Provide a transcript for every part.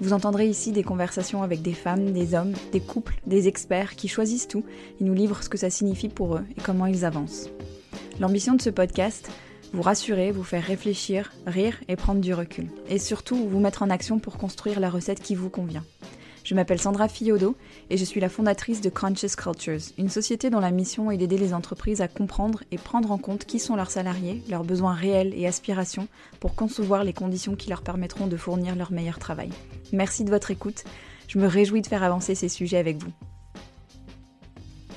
vous entendrez ici des conversations avec des femmes, des hommes, des couples, des experts qui choisissent tout et nous livrent ce que ça signifie pour eux et comment ils avancent. L'ambition de ce podcast, vous rassurer, vous faire réfléchir, rire et prendre du recul. Et surtout, vous mettre en action pour construire la recette qui vous convient. Je m'appelle Sandra Fiodo et je suis la fondatrice de Conscious Cultures, une société dont la mission est d'aider les entreprises à comprendre et prendre en compte qui sont leurs salariés, leurs besoins réels et aspirations pour concevoir les conditions qui leur permettront de fournir leur meilleur travail. Merci de votre écoute. Je me réjouis de faire avancer ces sujets avec vous.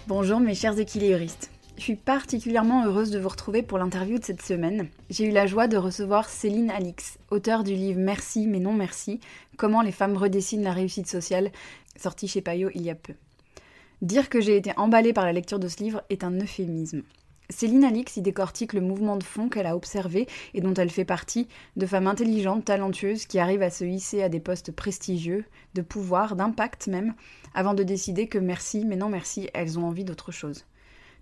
Bonjour mes chers équilibristes. Je suis particulièrement heureuse de vous retrouver pour l'interview de cette semaine. J'ai eu la joie de recevoir Céline Alix, auteure du livre Merci mais non merci, Comment les femmes redessinent la réussite sociale, sorti chez Payot il y a peu. Dire que j'ai été emballée par la lecture de ce livre est un euphémisme. Céline Alix y décortique le mouvement de fond qu'elle a observé et dont elle fait partie, de femmes intelligentes, talentueuses, qui arrivent à se hisser à des postes prestigieux, de pouvoir, d'impact même, avant de décider que merci, mais non merci, elles ont envie d'autre chose.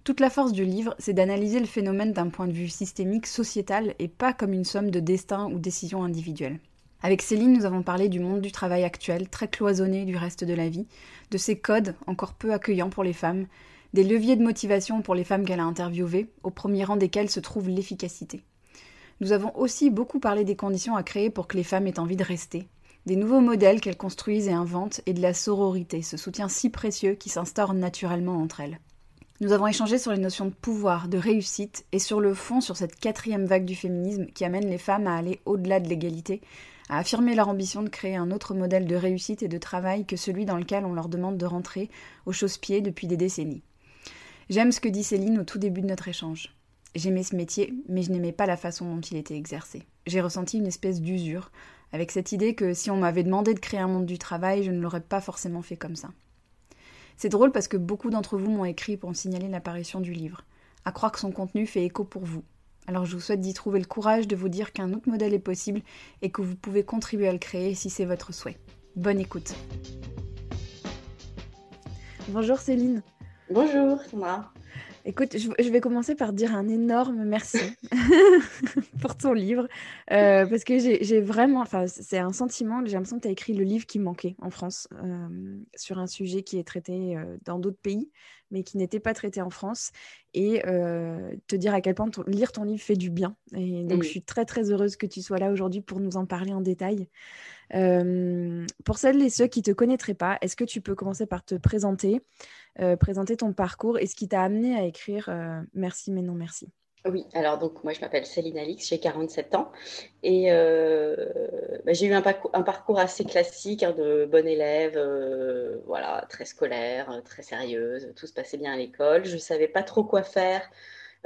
Toute la force du livre, c'est d'analyser le phénomène d'un point de vue systémique, sociétal, et pas comme une somme de destins ou décisions individuelles. Avec Céline, nous avons parlé du monde du travail actuel, très cloisonné du reste de la vie, de ses codes encore peu accueillants pour les femmes, des leviers de motivation pour les femmes qu'elle a interviewées, au premier rang desquels se trouve l'efficacité. Nous avons aussi beaucoup parlé des conditions à créer pour que les femmes aient envie de rester, des nouveaux modèles qu'elles construisent et inventent, et de la sororité, ce soutien si précieux qui s'instaure naturellement entre elles. Nous avons échangé sur les notions de pouvoir, de réussite et sur le fond sur cette quatrième vague du féminisme qui amène les femmes à aller au-delà de l'égalité, à affirmer leur ambition de créer un autre modèle de réussite et de travail que celui dans lequel on leur demande de rentrer au chausse-pied depuis des décennies. J'aime ce que dit Céline au tout début de notre échange. J'aimais ce métier, mais je n'aimais pas la façon dont il était exercé. J'ai ressenti une espèce d'usure, avec cette idée que si on m'avait demandé de créer un monde du travail, je ne l'aurais pas forcément fait comme ça. C'est drôle parce que beaucoup d'entre vous m'ont écrit pour me signaler l'apparition du livre. À croire que son contenu fait écho pour vous. Alors je vous souhaite d'y trouver le courage de vous dire qu'un autre modèle est possible et que vous pouvez contribuer à le créer si c'est votre souhait. Bonne écoute. Bonjour Céline. Bonjour Sandra. Écoute, je, vais commencer par dire un énorme merci pour ton livre, euh, parce que j'ai vraiment, enfin, c'est un sentiment, j'ai l'impression que tu as écrit le livre qui manquait en France euh, sur un sujet qui est traité euh, dans d'autres pays, mais qui n'était pas traité en France, et te dire à quel point lire ton livre fait du bien. Et donc, je suis très, très heureuse que tu sois là aujourd'hui pour nous en parler en détail. pour celles et ceux qui ne te connaîtraient pas, est-ce que tu peux commencer par te présenter présenter ton parcours et ce qui t'a amené à écrire euh, Merci mais non merci. Oui, alors donc moi je m'appelle Céline Alix, j'ai 47 ans et euh, bah, j'ai eu un parcours, un parcours, assez classique hein, de bonne élève, voilà, très scolaire, très sérieuse, tout se passait bien à l'école. Je ne savais pas trop quoi faire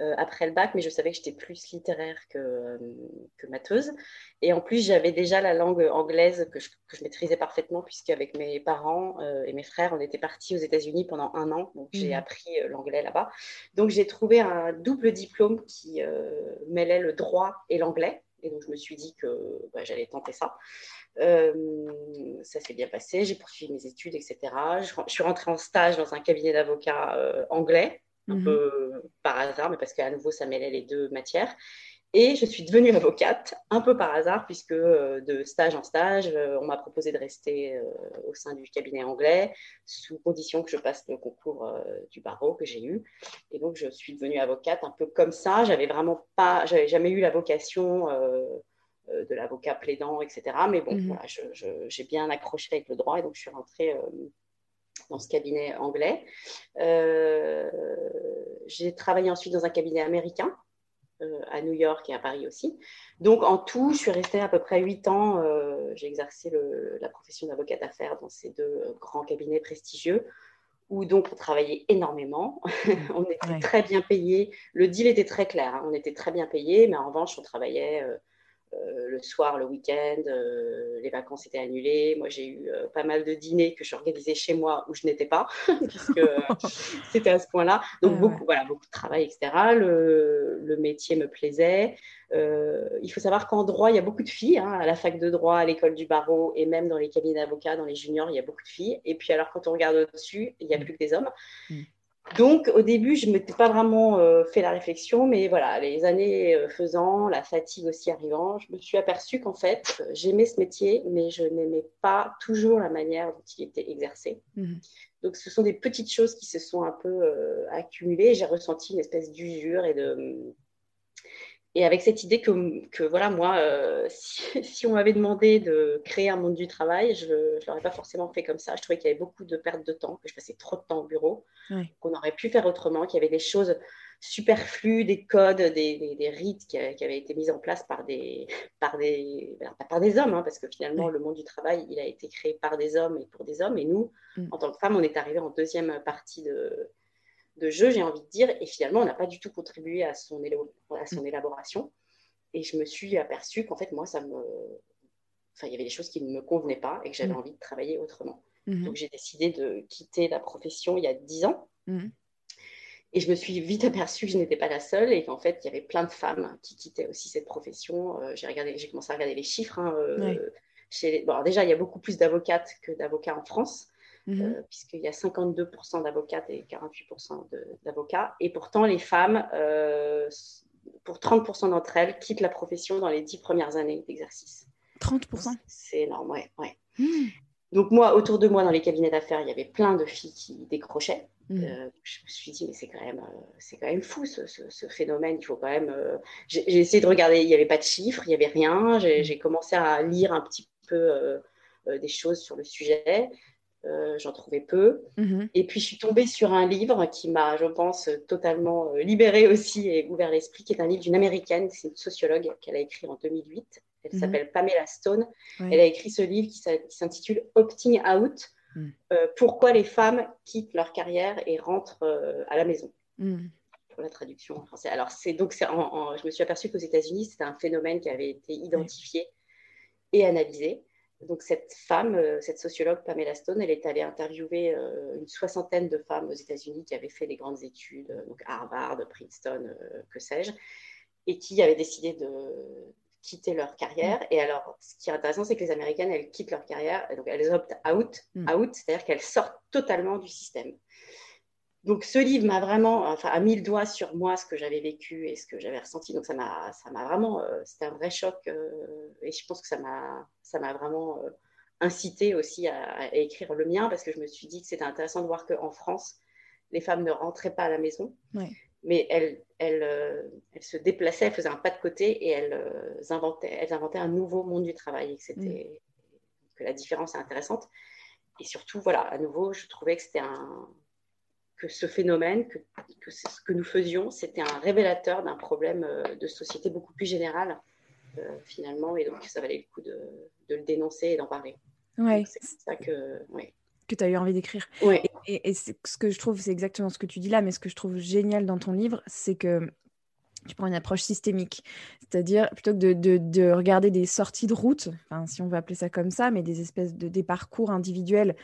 euh, après le bac, mais je savais que j'étais plus littéraire que, euh, que matheuse. Et en plus, j'avais déjà la langue anglaise que je, que je maîtrisais parfaitement, puisqu'avec mes parents euh, et mes frères, on était partis aux États-Unis pendant un an. Donc, j'ai mmh. appris l'anglais là-bas. Donc, j'ai trouvé un double diplôme qui mêlait le droit et l'anglais. Et donc, je me suis dit que bah, j'allais tenter ça. ça s'est bien passé, j'ai poursuivi mes études, etc. Je, je, suis rentrée en stage dans un cabinet d'avocats anglais un mhm. peu par hasard, mais parce qu'à nouveau, ça mêlait les deux matières. Et je suis devenue avocate, un peu par hasard, puisque euh, de stage en stage, euh, on m'a proposé de rester euh, au sein du cabinet anglais, sous condition que je passe le concours du barreau que j'ai eu. Et donc, je suis devenue avocate un peu comme ça. J'avais vraiment pas, j'avais jamais eu la vocation de l'avocat plaidant, etc. Mais bon, mhm. voilà, j'ai bien accroché avec le droit, et donc je suis rentrée dans ce cabinet anglais. Euh, j'ai travaillé ensuite dans un cabinet américain euh, à New York et à Paris aussi. Donc en tout, je suis restée à peu près huit ans. Euh, j'ai exercé la profession d'avocate d'affaires dans ces deux grands cabinets prestigieux où donc on travaillait énormément. on était très bien payé. Le deal était très clair. Hein. On était très bien payé, mais en revanche, on travaillait euh, le soir, le week-end, euh, les vacances étaient annulées. Moi, j'ai eu euh, pas mal de dîners que j'organisais chez moi où je n'étais pas, puisque c'était à ce point-là. Donc, beaucoup, voilà, beaucoup de travail, etc. Le, le métier me plaisait. il faut savoir qu'en droit, il y a beaucoup de filles. Hein, à la fac de droit, à l'école du barreau et même dans les cabinets d'avocats, dans les juniors, il y a beaucoup de filles. Et puis, alors, quand on regarde au-dessus, il n'y a mm. plus que des hommes. Donc, au début, je ne m'étais pas vraiment euh, fait la réflexion, mais voilà, les années euh, faisant, la fatigue aussi arrivant, je me suis aperçue qu'en fait, euh, j'aimais ce métier, mais je n'aimais pas toujours la manière dont il était exercé. Mhm. Donc, ce sont des petites choses qui se sont un peu accumulées. J'ai ressenti une espèce d'usure et de, et avec cette idée que, que voilà, moi, euh, si, on m'avait demandé de créer un monde du travail, je ne l'aurais pas forcément fait comme ça. Je trouvais qu'il y avait beaucoup de pertes de temps, que je passais trop de temps au bureau, qu'on aurait pu faire autrement, qu'il y avait des choses superflues, des codes, des, des, rites qui, avaient été mis en place par des, par des, par des hommes, hein, parce que finalement, le monde du travail, il a été créé par des hommes et pour des hommes. Et nous, mm. en tant que femmes, on est arrivé en deuxième partie de, de jeu, j'ai envie de dire, et finalement, on n'a pas du tout contribué à son, à son mm. élaboration. Et je me suis aperçue qu'en fait, moi, ça me. Enfin, il y avait des choses qui ne me convenaient pas et que j'avais mm. envie de travailler autrement. Mm-hmm. Donc, j'ai décidé de quitter la profession il y a dix ans. Mm. Et je me suis vite aperçue que je n'étais pas la seule et qu'en fait, il y avait plein de femmes qui quittaient aussi cette profession. Euh, j'ai, regardé, j'ai commencé à regarder les chiffres. Hein, euh, chez bon, déjà, il y a beaucoup plus d'avocates que d'avocats en France. Mhm. Euh, puisqu'il y a 52% d'avocates et 48% d'avocats. Et pourtant, les femmes, euh, pour 30% d'entre elles, quittent la profession dans les 10 premières années d'exercice. 30% C'est énorme, ouais. ouais. Hmm. Donc moi, autour de moi, dans les cabinets d'affaires, il y avait plein de filles qui décrochaient. Hmm. Euh, je me suis dit, mais c'est quand même, c'est quand même fou ce, ce, phénomène. Il faut quand même. J'ai essayé de regarder. Il n'y avait pas de chiffres, il n'y avait rien. J'ai hmm. commencé à lire un petit peu des choses sur le sujet. Euh, j'en trouvais peu. Mhm. Et puis, je suis tombée sur un livre qui m'a, je pense, totalement euh, libérée aussi et ouvert l'esprit, qui est un livre d'une américaine, c'est une sociologue qu'elle a écrit en 2008. Elle mhm. s'appelle Pamela Stone. Elle a écrit ce livre qui s'intitule Opting Out mhm. euh, Pourquoi les femmes quittent leur carrière et rentrent à la maison. Pour la traduction en français. Alors, c'est donc, je me suis aperçue qu'aux États-Unis, c'était un phénomène qui avait été identifié et analysé. Donc cette femme, euh, cette sociologue Pamela Stone, elle est allée interviewer euh, une soixantaine de femmes aux États-Unis qui avaient fait des grandes études, euh, donc Harvard, Princeton, que sais-je, et qui avaient décidé de quitter leur carrière. Et alors, ce qui est intéressant, c'est que les Américaines, elles quittent leur carrière, donc elles optent out, mm. out c'est-à-dire qu'elles sortent totalement du système. Donc ce livre m'a vraiment, enfin, a mis le doigt sur moi, ce que j'avais vécu et ce que j'avais ressenti. Donc ça m'a, ça m'a vraiment, euh, c'était un vrai choc euh, et je pense que ça m'a, ça m'a vraiment euh, incité aussi à, écrire le mien parce que je me suis dit que c'était intéressant de voir qu'en France, les femmes ne rentraient pas à la maison, mais elles, elles, elles, se déplaçaient, elles faisaient un pas de côté et elles inventaient, elles inventaient un nouveau monde du travail et que c'était, que la différence est intéressante. Et surtout, voilà, à nouveau, je trouvais que c'était un que ce phénomène, que, ce que nous faisions, c'était un révélateur d'un problème euh, de société beaucoup plus général, euh, finalement, et donc ça valait le coup de, le dénoncer et d'en parler. Ouais. C'est ça que. Que tu as eu envie d'écrire. Ouais. Et, et, ce que je trouve, c'est exactement ce que tu dis là, mais ce que je trouve génial dans ton livre, c'est que tu prends une approche systémique. C'est-à-dire, plutôt que de, de, de, regarder des sorties de route, enfin, si on veut appeler ça comme ça, mais des espèces de des parcours individuels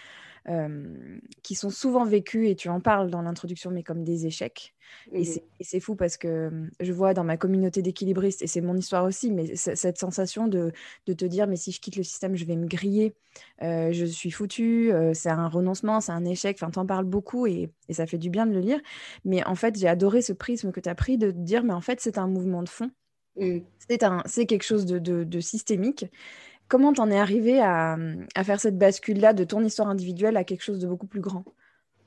euh, qui sont souvent vécus, et tu en parles dans l'introduction, mais comme des échecs. Et c'est fou parce que euh, je vois dans ma communauté d'équilibristes, et c'est mon histoire aussi, mais cette sensation de, de, te dire, mais si je quitte le système, je vais me griller, euh, je suis foutu, c'est un renoncement, c'est un échec, enfin, t'en parles beaucoup et, et, ça fait du bien de le lire. Mais en fait, j'ai adoré ce prisme que tu as pris de te dire, mais en fait, c'est un mouvement de fond. Mmh. C'est quelque chose de, de, de systémique Comment t'en es arrivé à, faire cette bascule-là de ton histoire individuelle à quelque chose de beaucoup plus grand?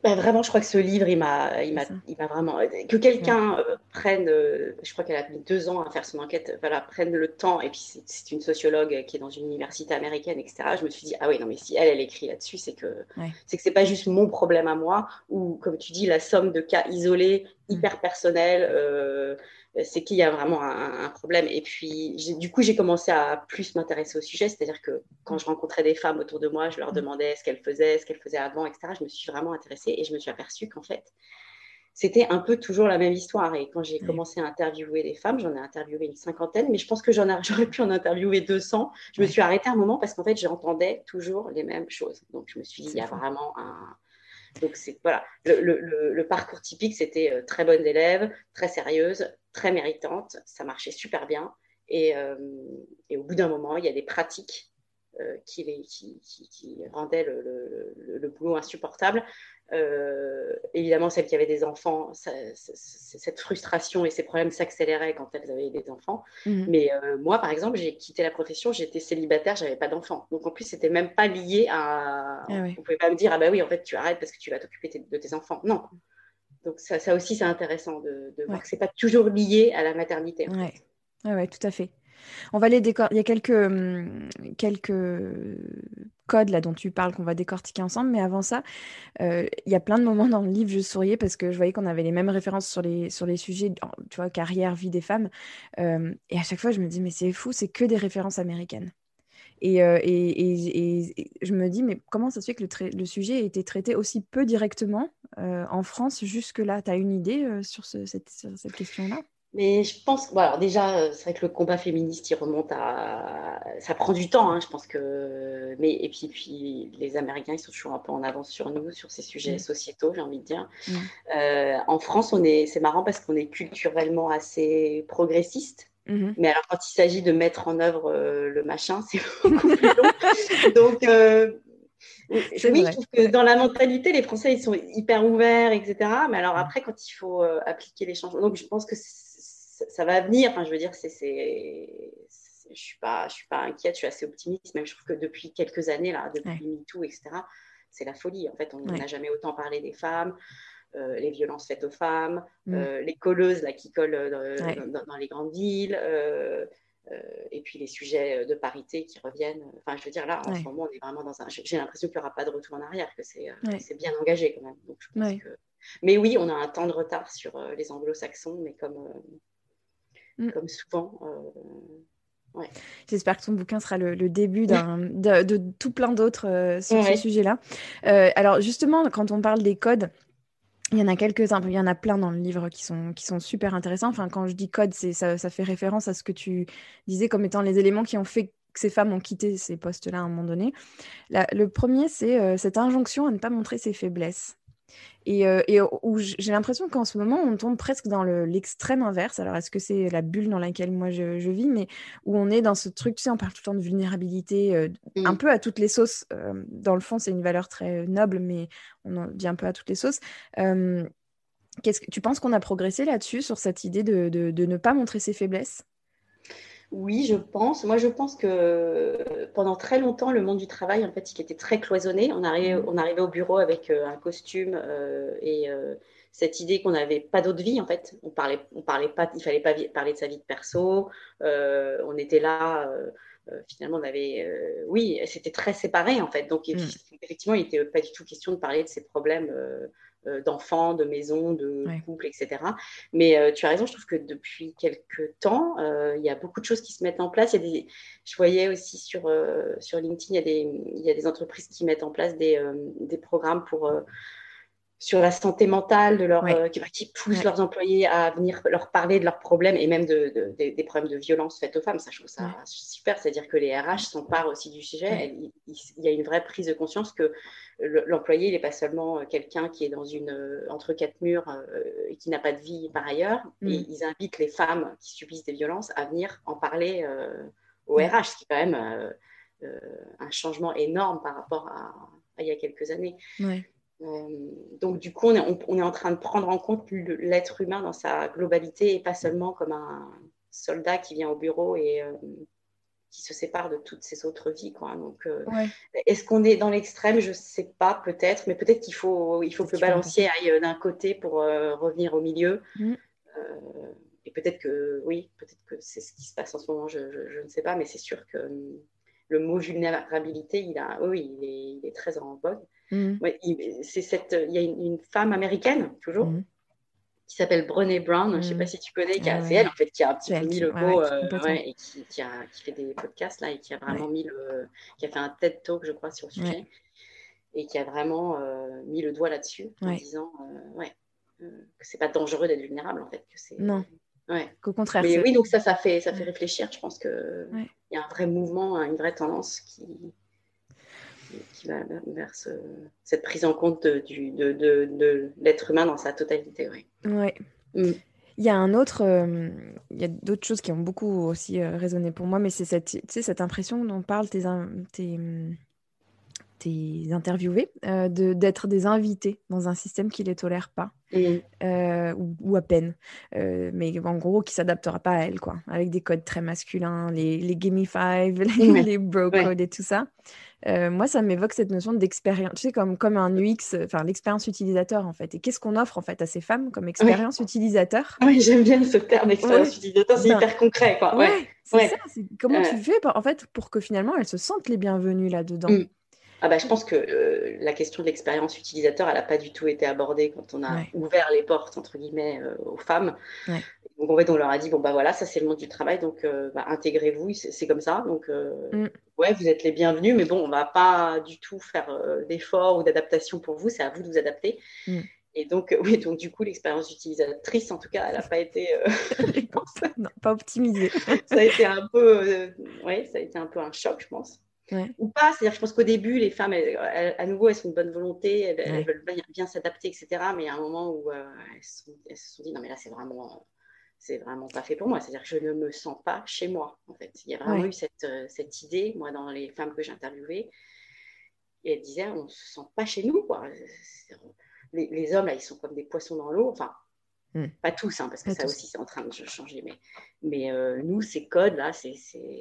Ben vraiment, je crois que ce livre, il m'a, il m'a, il m'a vraiment que quelqu'un euh, prenne, euh, je crois qu'elle a mis deux ans à faire son enquête, voilà, prenne le temps. Et puis c'est, une sociologue qui est dans une université américaine, etc. Je me suis dit ah oui non mais si elle elle écrit là-dessus, c'est que c'est que c'est pas juste mon problème à moi ou comme tu dis la somme de cas isolés, hyper personnels. Euh, c'est qu'il y a vraiment un, problème. Et puis, du coup, j'ai commencé à plus m'intéresser au sujet, c'est-à-dire que quand je rencontrais des femmes autour de moi, je leur demandais ce qu'elles faisaient, ce qu'elles faisaient avant, etc. Je me suis vraiment intéressée et je me suis aperçue qu'en fait, c'était un peu toujours la même histoire. Et quand j'ai commencé à interviewer des femmes, j'en ai interviewé une cinquantaine, mais je pense que j'aurais pu en interviewer 200. Je me suis arrêtée un moment parce qu'en fait, j'entendais toujours les mêmes choses. Donc, je me suis dit, il y a vraiment un. Donc, c'est voilà, le, parcours typique, c'était euh, très bonne élève, très sérieuse, très méritante. Ça marchait super bien. Et, euh, et au bout d'un moment, il y a des pratiques euh, qui, qui, qui, rendaient le, le, boulot insupportable. Euh, évidemment, celles qui avaient des enfants, cette frustration et ces problèmes s'accéléraient quand elles avaient des enfants. Mhm. Mais moi, par exemple, j'ai quitté la profession, j'étais célibataire, j'avais pas d'enfants. Donc en plus, c'était même pas lié à. Ah Vous pouvez pas me dire, ah bah oui, en fait, tu arrêtes parce que tu vas t'occuper de tes enfants. Non. Donc ça, ça aussi, c'est intéressant de, voir que c'est pas toujours lié à la maternité. Oui, ouais, tout à fait. On va les décor... Il y a quelques, hum, quelques codes là dont tu parles qu'on va décortiquer ensemble, mais avant ça, euh, il y a plein de moments dans le livre, je souriais parce que je voyais qu'on avait les mêmes références sur les, sur les sujets, tu vois, carrière, vie des femmes. Euh, et à chaque fois, je me dis, mais c'est fou, c'est que des références américaines. Et, euh, et, je me dis, mais comment ça se fait que le, le sujet a été traité aussi peu directement en France jusque-là? Tu as une idée sur, cette, sur cette question-là? Mais je pense, bon, alors déjà, euh, c'est vrai que le combat féministe, il remonte à. Ça prend du temps, hein, je pense que. Mais, et puis, puis, les Américains, ils sont toujours un peu en avance sur nous, sur ces sujets mm. sociétaux, j'ai envie de dire. Mm. Euh, en France, on est... c'est marrant parce qu'on est culturellement assez progressiste. Mm-hmm. Mais alors, quand il s'agit de mettre en œuvre euh, le machin, c'est beaucoup plus long. Donc, oui, je trouve que dans la mentalité, les Français, ils sont hyper ouverts, etc. Mais alors mm. après, quand il faut appliquer les changements. Donc, je pense que ça va venir. Enfin, je veux dire, c'est, je suis pas, je suis pas inquiète, je suis assez optimiste. Même je trouve que depuis quelques années là, depuis MeToo, etc., c'est la folie. En fait, on n'a jamais autant parlé des femmes. Euh, les violences faites aux femmes, mm. euh, les colleuses là, qui collent euh, dans, les grandes villes, et puis les sujets de parité qui reviennent. Enfin, je veux dire, là, en ce moment, on est vraiment dans un. J'ai l'impression qu'il n'y aura pas de retour en arrière, que c'est bien engagé quand même. Donc, je pense que... Mais oui, on a un temps de retard sur les anglo-saxons, mais comme Mm. comme souvent. J'espère que ton bouquin sera le, début de, de, tout plein d'autres euh, sur ce sujet-là. Euh, alors justement, quand on parle des codes, il y en a quelques-uns, il y en a plein dans le livre qui sont, qui sont super intéressants. Enfin, quand je dis code, ça, ça fait référence à ce que tu disais comme étant les éléments qui ont fait que ces femmes ont quitté ces postes-là à un moment donné. le premier, c'est cette injonction à ne pas montrer ses faiblesses. Et, euh, où j'ai l'impression qu'en ce moment, on tombe presque dans l'extrême inverse. Alors, est-ce que c'est la bulle dans laquelle moi je, vis, mais où on est dans ce truc, tu sais, on parle tout le temps de vulnérabilité, euh, un peu à toutes les sauces. Euh, dans le fond, c'est une valeur très noble, mais on en dit un peu à toutes les sauces. qu'est-ce que tu penses qu'on a progressé là-dessus, sur cette idée de, de ne pas montrer ses faiblesses? Oui, je pense. Moi, je pense que pendant très longtemps, le monde du travail, en fait, il était très cloisonné. On arrivait, on arrivait au bureau avec euh, un costume euh, et euh, cette idée qu'on n'avait pas d'autre vie, en fait. On parlait, on parlait pas, il fallait pas parler de sa vie de perso. on était là. finalement, on avait, oui, c'était très séparé, en fait. Donc, mmh. effectivement, il n'était pas du tout question de parler de ses problèmes euh, d'enfants, de maisons, de couples, etc. Mais euh, tu as raison, je trouve que depuis quelques temps, euh, il y a beaucoup de choses qui se mettent en place. Il y a des, je voyais aussi sur, sur LinkedIn, il y, a des, il y a des entreprises qui mettent en place des, des programmes pour sur la santé mentale, de leur, euh, qui, poussent leurs employés à venir leur parler de leurs problèmes et même de, des problèmes de violence faites aux femmes. Ça, je trouve ça super. C'est-à-dire que les RH s'emparent aussi du sujet. Il, y a une vraie prise de conscience que l'employé, il n'est pas seulement euh, quelqu'un qui est dans une, euh, entre quatre murs et qui n'a pas de vie par ailleurs. Et mm. ils invitent les femmes qui subissent des violences à venir en parler au RH, ce qui est quand même un changement énorme par rapport à, il y a quelques années. Euh, donc, du coup, on est, en train de prendre en compte l'être humain dans sa globalité et pas seulement comme un soldat qui vient au bureau et euh, qui se sépare de toutes ses autres vies. Quoi. Donc, euh, est-ce qu'on est dans l'extrême? Je ne sais pas, peut-être, mais peut-être qu'il faut, il faut que le balancier aille d'un côté pour revenir au milieu. Mm. et peut-être que, oui, peut-être que c'est ce qui se passe en ce moment, je, ne sais pas, mais c'est sûr que le mot vulnérabilité, il, a, oui, il est, il est très en vogue. Mm. c'est cette, il y a une, femme américaine, toujours, mm. qui s'appelle Brené Brown, je ne sais mm. pas si tu connais, qui a, c'est elle en fait qui a un petit peu mis le mot, euh, et qui, a, qui, fait des podcasts là, et qui a vraiment mis le, qui a fait un TED Talk, je crois, sur le sujet, et qui a vraiment euh, mis le doigt là-dessus en disant, euh, ouais, que c'est pas dangereux d'être vulnérable en fait. Que c'est... Non. Ouais. Qu'au contraire. Mais oui, donc ça, ça fait, ça fait réfléchir. Je pense qu'il il y a un vrai mouvement, une vraie tendance qui, qui va vers cette prise en compte de, du, de, de, l'être humain dans sa totalité. Oui. Ouais. Mm. Il y a un autre, euh, il y a d'autres choses qui ont beaucoup aussi euh, résonné pour moi, mais c'est cette, cette impression dont parlent tes, tes, tes interviewés, euh, d'être des invités dans un système qui les tolère pas, euh, ou, à peine, euh, mais en gros qui s'adaptera pas à elle, quoi, avec des codes très masculins, les, les Gimme Five, les, les bro codes et tout ça. moi, ça m'évoque cette notion d'expérience, tu sais, comme, comme un UX, enfin l'expérience utilisateur en fait. Et qu'est-ce qu'on offre en fait à ces femmes comme expérience utilisateur? Oui, j'aime bien ce terme expérience utilisateur, c'est hyper concret, quoi. Ouais, c'est ça. Comment tu fais en fait pour que finalement elles se sentent les bienvenues là-dedans? Mm. Ah bah, je pense que euh, la question de l'expérience utilisateur, elle n'a pas du tout été abordée quand on a ouvert les portes, entre guillemets, euh, aux femmes. Donc, en fait, on leur a dit, bon, bah voilà, ça, c'est le monde du travail, donc euh, bah, intégrez-vous, c'est comme ça. Donc, mm. ouais, vous êtes les bienvenus, mais bon, on ne va pas du tout faire d'efforts ou d'adaptation pour vous, c'est à vous de vous adapter. Mm. Et donc, oui, donc du coup, l'expérience utilisatrice, en tout cas, elle n'a pas été, non, pas optimisée. ça a été un peu, ouais, ça a été un peu un choc, je pense ou pas. C'est-à-dire, je pense qu'au début, les femmes, à nouveau, elles sont de bonne volonté, elles, veulent bien, s'adapter, etc. Mais il y a un moment où euh, elles, se sont dit, non, mais là, c'est vraiment, c'est vraiment pas fait pour moi. C'est-à-dire que je ne me sens pas chez moi, en fait. Il y a vraiment eu cette, euh, cette, idée, moi, dans les femmes que j'ai interviewées. Et elles disaient, on ne se sent pas chez nous, quoi. Les, les, hommes, là, ils sont comme des poissons dans l'eau. Enfin, hmm. pas tous, hein, parce que ça aussi, c'est en train de changer. Mais, mais euh, nous, ces codes, là, c'est ces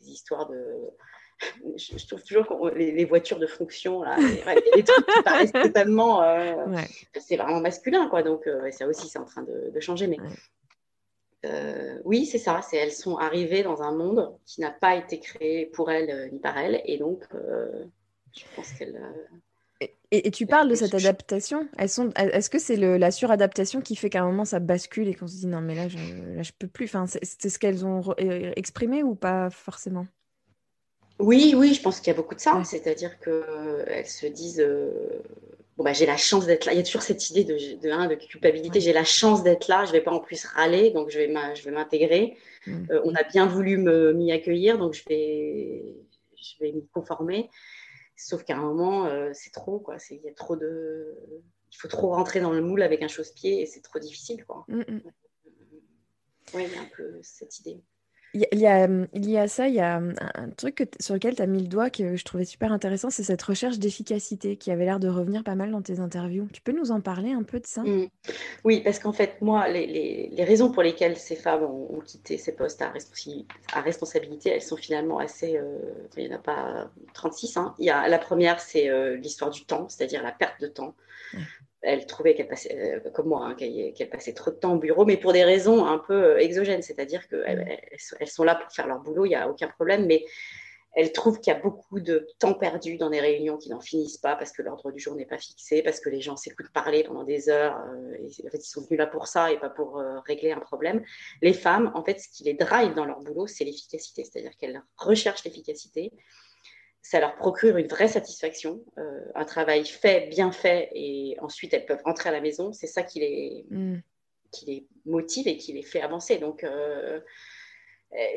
histoires de je, trouve toujours que les, voitures de fonction, là, les, trucs qui paraissent totalement. Euh, c'est vraiment masculin, quoi. Donc, euh, ça aussi, c'est en train de, changer. Mais euh, oui, c'est ça. C'est elles sont arrivées dans un monde qui n'a pas été créé pour elles ni par elles. Et donc, je pense qu'elles. Et, tu parles de cette adaptation. Elles sont. Est-ce que c'est la suradaptation qui fait qu'à un moment ça bascule et qu'on se dit non mais là je, là, je peux plus. Enfin, c'est ce qu'elles ont exprimé ou pas forcément? Oui, oui, je pense qu'il y a beaucoup de ça. C'est-à-dire qu'elles se disent euh, bon, bah, j'ai la chance d'être là. Il y a toujours cette idée de, de, de culpabilité j'ai la chance d'être là, je ne vais pas en plus râler, donc je vais m'intégrer. Mm. Euh, on a bien voulu m'y accueillir, donc je vais, je vais m'y conformer. Sauf qu'à un moment, euh, c'est trop. Quoi. Il y a trop de. Il faut trop rentrer dans le moule avec un chausse-pied et c'est trop difficile. Quoi. Mm, mm. Oui, il y a un peu cette idée. Il y, a, il y a ça, il y a un truc sur lequel tu as mis le doigt que je trouvais super intéressant, c'est cette recherche d'efficacité qui avait l'air de revenir pas mal dans tes interviews. Tu peux nous en parler un peu de ça? Mmh. Oui, parce qu'en fait, moi, les, les, raisons pour lesquelles ces femmes ont, quitté ces postes à, à, responsabilité, elles sont finalement assez... Euh, il n'y en a pas 36. Hein. Il y a, la première, c'est euh, l'histoire du temps, c'est-à-dire la perte de temps elle trouvait qu'elle passait, euh, comme moi, hein, qu'elle passait trop de temps au bureau, mais pour des raisons un peu euh, exogènes, c'est-à-dire qu'elles mm. elles sont là pour faire leur boulot, il n'y a aucun problème, mais elle trouve qu'il y a beaucoup de temps perdu dans des réunions qui n'en finissent pas parce que l'ordre du jour n'est pas fixé, parce que les gens s'écoutent parler pendant des heures. Euh, et en fait, ils sont venus là pour ça et pas pour régler un problème. Les femmes, en fait, ce qui les drive dans leur boulot, c'est l'efficacité, c'est-à-dire qu'elles recherchent l'efficacité ça leur procure une vraie satisfaction, euh, un travail fait, bien fait, et ensuite elles peuvent rentrer à la maison. C'est ça qui les, mm. qui les motive et qui les fait avancer. Donc, euh,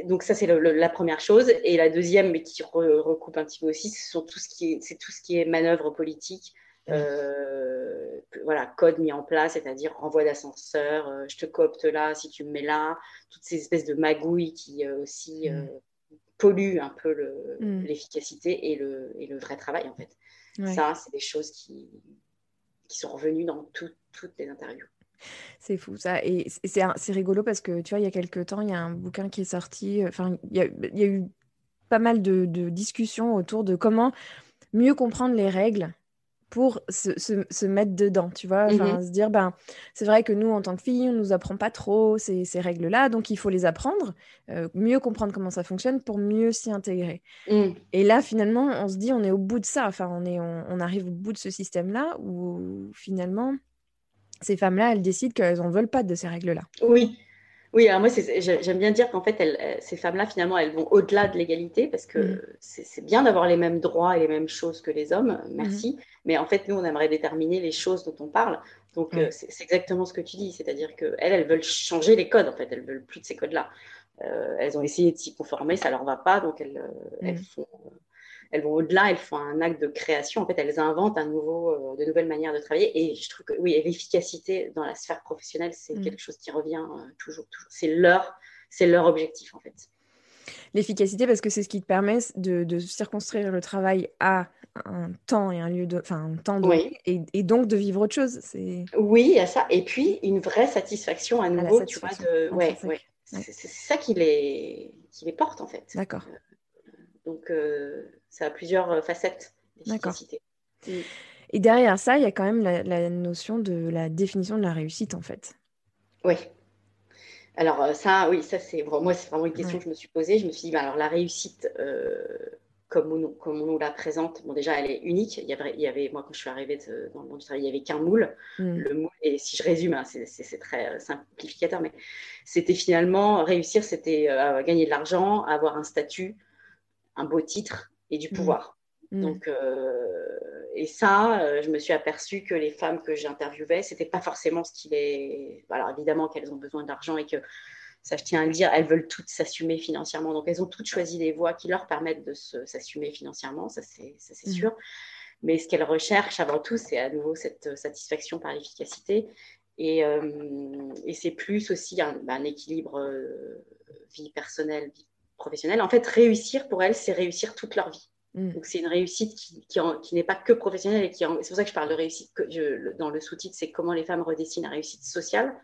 donc ça c'est la première chose. Et la deuxième, mais qui recoupe un petit peu aussi, c'est tout ce qui est, tout ce qui est manœuvre politique. Mm. Euh, voilà, code mis en place, c'est-à-dire renvoi d'ascenseur, je te coopte là si tu me mets là, toutes ces espèces de magouilles qui aussi mm pollue un peu mm. l'efficacité et, le, et le vrai travail, en fait. Ça, c'est des choses qui, qui sont revenues dans toutes les interviews. C'est fou ça. Et c'est rigolo parce que tu vois, il y a quelques temps, il y a un bouquin qui est sorti. Enfin, il y a, il y a eu pas mal de, de, discussions autour de comment mieux comprendre les règles pour se, se, mettre dedans, tu vois, enfin, mmh se dire, ben, c'est vrai que nous, en tant que filles, on nous apprend pas trop ces, ces règles-là, donc il faut les apprendre, euh, mieux comprendre comment ça fonctionne pour mieux s'y intégrer. Mmh. Et là, finalement, on se dit, on est au bout de ça, enfin, on, est, on, arrive au bout de ce système-là où finalement, ces femmes-là, elles décident qu'elles n'en veulent pas de ces règles-là. Oui, Oui, alors moi, j'aime bien dire qu'en fait, ces femmes-là, finalement, elles vont au-delà de l'égalité parce que mm. c'est bien d'avoir les mêmes droits et les mêmes choses que les hommes, merci. Mm. Mais en fait, nous, on aimerait déterminer les choses dont on parle. Donc, euh, c'est exactement ce que tu dis. C'est-à-dire qu'elles, elles veulent changer les codes, en fait. Elles veulent plus de ces codes-là. Euh, elles ont essayé de s'y conformer, ça leur va pas. Donc, elles, euh, mm. font elles vont au-delà, elles font un acte de création. En fait, elles inventent un nouveau, euh, de nouvelles manières de travailler. Et je trouve que oui, l'efficacité dans la sphère professionnelle, c'est mm. quelque chose qui revient euh, toujours, toujours. C'est leur, c'est leur objectif en fait. L'efficacité, parce que c'est ce qui te permet de, circonscrire le travail à un temps et un lieu de, enfin, un temps et, donc de vivre autre chose. C'est oui, il y a ça. Et puis une vraie satisfaction à nouveau, tu vois, de, ouais, ouais. C'est ça qui les, qui les porte en fait. D'accord. Euh, donc ça a plusieurs euh, facettes d'efficacité. Mm. Et derrière ça, il y a quand même la, notion de la définition de la réussite, en fait. Oui. Alors euh, ça, oui, ça c'est moi c'est vraiment une question que je me suis posée. Je me suis dit, bah, alors la réussite, euh, comme, on, comme on nous la présente, bon déjà elle est unique. Il y avait, il y avait moi quand je suis arrivée dans le monde du travail, il n'y avait qu'un moule. Mm. Le moule, et si je résume, hein, c'est très simplificateur, mais c'était finalement réussir, c'était gagner de l'argent, avoir un statut, un beau titre et du mmh. pouvoir. Mmh. Donc, euh, et ça, euh, je me suis aperçue que les femmes que j'interviewais, c'était pas forcément ce qu'il est. Alors évidemment qu'elles ont besoin d'argent et que ça, je tiens à le dire, elles veulent toutes s'assumer financièrement. Donc elles ont toutes choisi des voies qui leur permettent de s'assumer financièrement, ça c'est mmh. sûr. Mais ce qu'elles recherchent avant tout, c'est à nouveau cette satisfaction par l'efficacité. Et, euh, et c'est plus aussi un, bah, un équilibre vie personnelle, vie professionnelle. En fait, réussir pour elles, c'est réussir toute leur vie. Mm. Donc, c'est une réussite qui, qui, n'est pas que professionnelle et qui, c'est pour ça que je parle de réussite. Que je, dans le sous-titre, c'est comment les femmes redessinent la réussite sociale.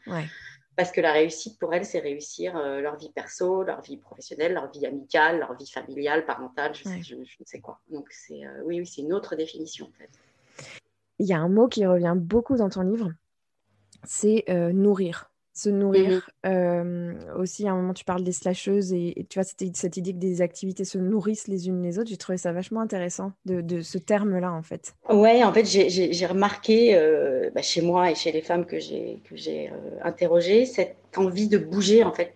Parce que la réussite pour elles, c'est réussir euh, leur vie perso, leur vie professionnelle, leur vie amicale, leur vie familiale, parentale, je, sais, je, ne sais quoi. Donc, c'est, euh, oui, oui, c'est une autre définition en fait. Il y a un mot qui revient beaucoup dans ton livre, c'est euh, nourrir se nourrir. Mmh euh, aussi, à un moment, tu parles des slasheuses et, tu vois, cette, cette, idée que des activités se nourrissent les unes les autres. J'ai trouvé ça vachement intéressant de, ce terme-là, en fait. Ouais, en fait, j'ai remarqué euh, bah, chez moi et chez les femmes que j'ai euh, interrogées cette envie de bouger, en fait.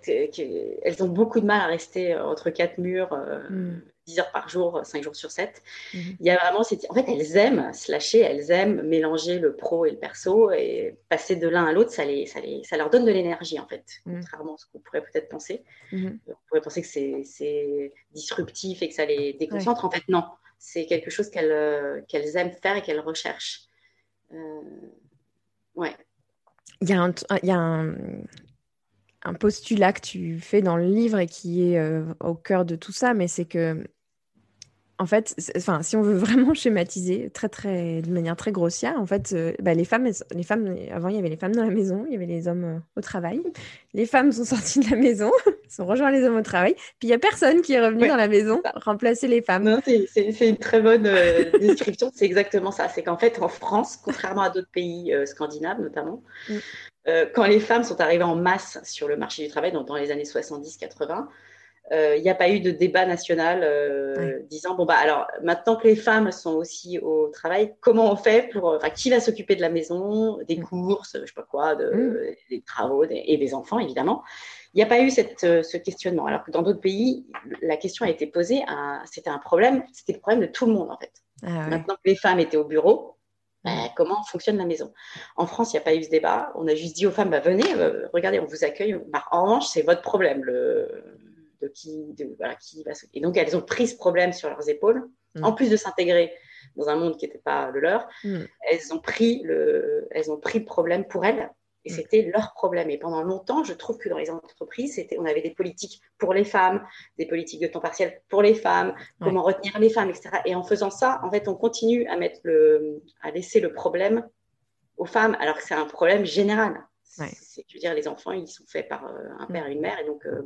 elles ont beaucoup de mal à rester entre quatre murs. Mmh. 10 heures par jour, 5 jours sur 7. Mhm. Il y a vraiment cette... En fait, elles aiment slasher, elles aiment mélanger le pro et le perso et passer de l'un à l'autre, ça, les, ça, les, ça leur donne de l'énergie, en fait, mhm. contrairement à ce qu'on pourrait peut-être penser. Mhm. On pourrait penser que c'est disruptif et que ça les déconcentre. En fait, non. C'est quelque chose qu'elles euh, qu'elles aiment faire et qu'elles recherchent. Euh... Ouais. Il y a un, il y a un, un postulat que tu fais dans le livre et qui est euh, au cœur de tout ça, mais c'est que, en fait, enfin, si on veut vraiment schématiser très, très, de manière très grossière, en fait, euh, bah, les femmes, les femmes, avant il y avait les femmes dans la maison, il y avait les hommes euh, au travail. Les femmes sont sorties de la maison, sont rejoints les hommes au travail, puis il y a personne qui est revenu dans la maison remplacer les femmes. C'est une très bonne description. c'est exactement ça. C'est qu'en fait, en France, contrairement à d'autres pays scandinaves notamment. Mm. Euh, quand les femmes sont arrivées en masse sur le marché du travail, donc dans les années 70-80, euh, il n'y a pas eu de débat national euh, disant bon bah alors maintenant que les femmes sont aussi au travail, comment on fait pour enfin qui va s'occuper de la maison, des mm. courses, je sais pas quoi, de, mm. des travaux et des enfants évidemment. Il n'y a pas eu cette, ce questionnement. Alors que dans d'autres pays, la question a été posée, c'était un problème, c'était le problème de tout le monde en fait. Ah maintenant que les femmes étaient au bureau, ben, comment fonctionne la maison? En France, il n'y a pas eu ce débat. On a juste dit aux femmes, bah, venez, euh, regardez, on vous accueille. Bah, en revanche, c'est votre problème, le, de qui, de, voilà, qui va Et donc, elles ont pris ce problème sur leurs épaules, mm. en plus de s'intégrer dans un monde qui n'était pas le leur. Mm. Elles, ont pris le, elles ont pris le problème pour elles et mm. c'était leur problème. Et pendant longtemps, je trouve que dans les entreprises, c'était, on avait des politiques pour les femmes, des politiques de temps partiel pour les femmes, comment retenir les femmes, etc. Et en faisant ça, en fait, on continue à mettre le, à laisser le problème aux femmes, alors que c'est un problème général. C'est, je veux dire, les enfants, ils sont faits par euh, un père et une mère, et donc. Euh,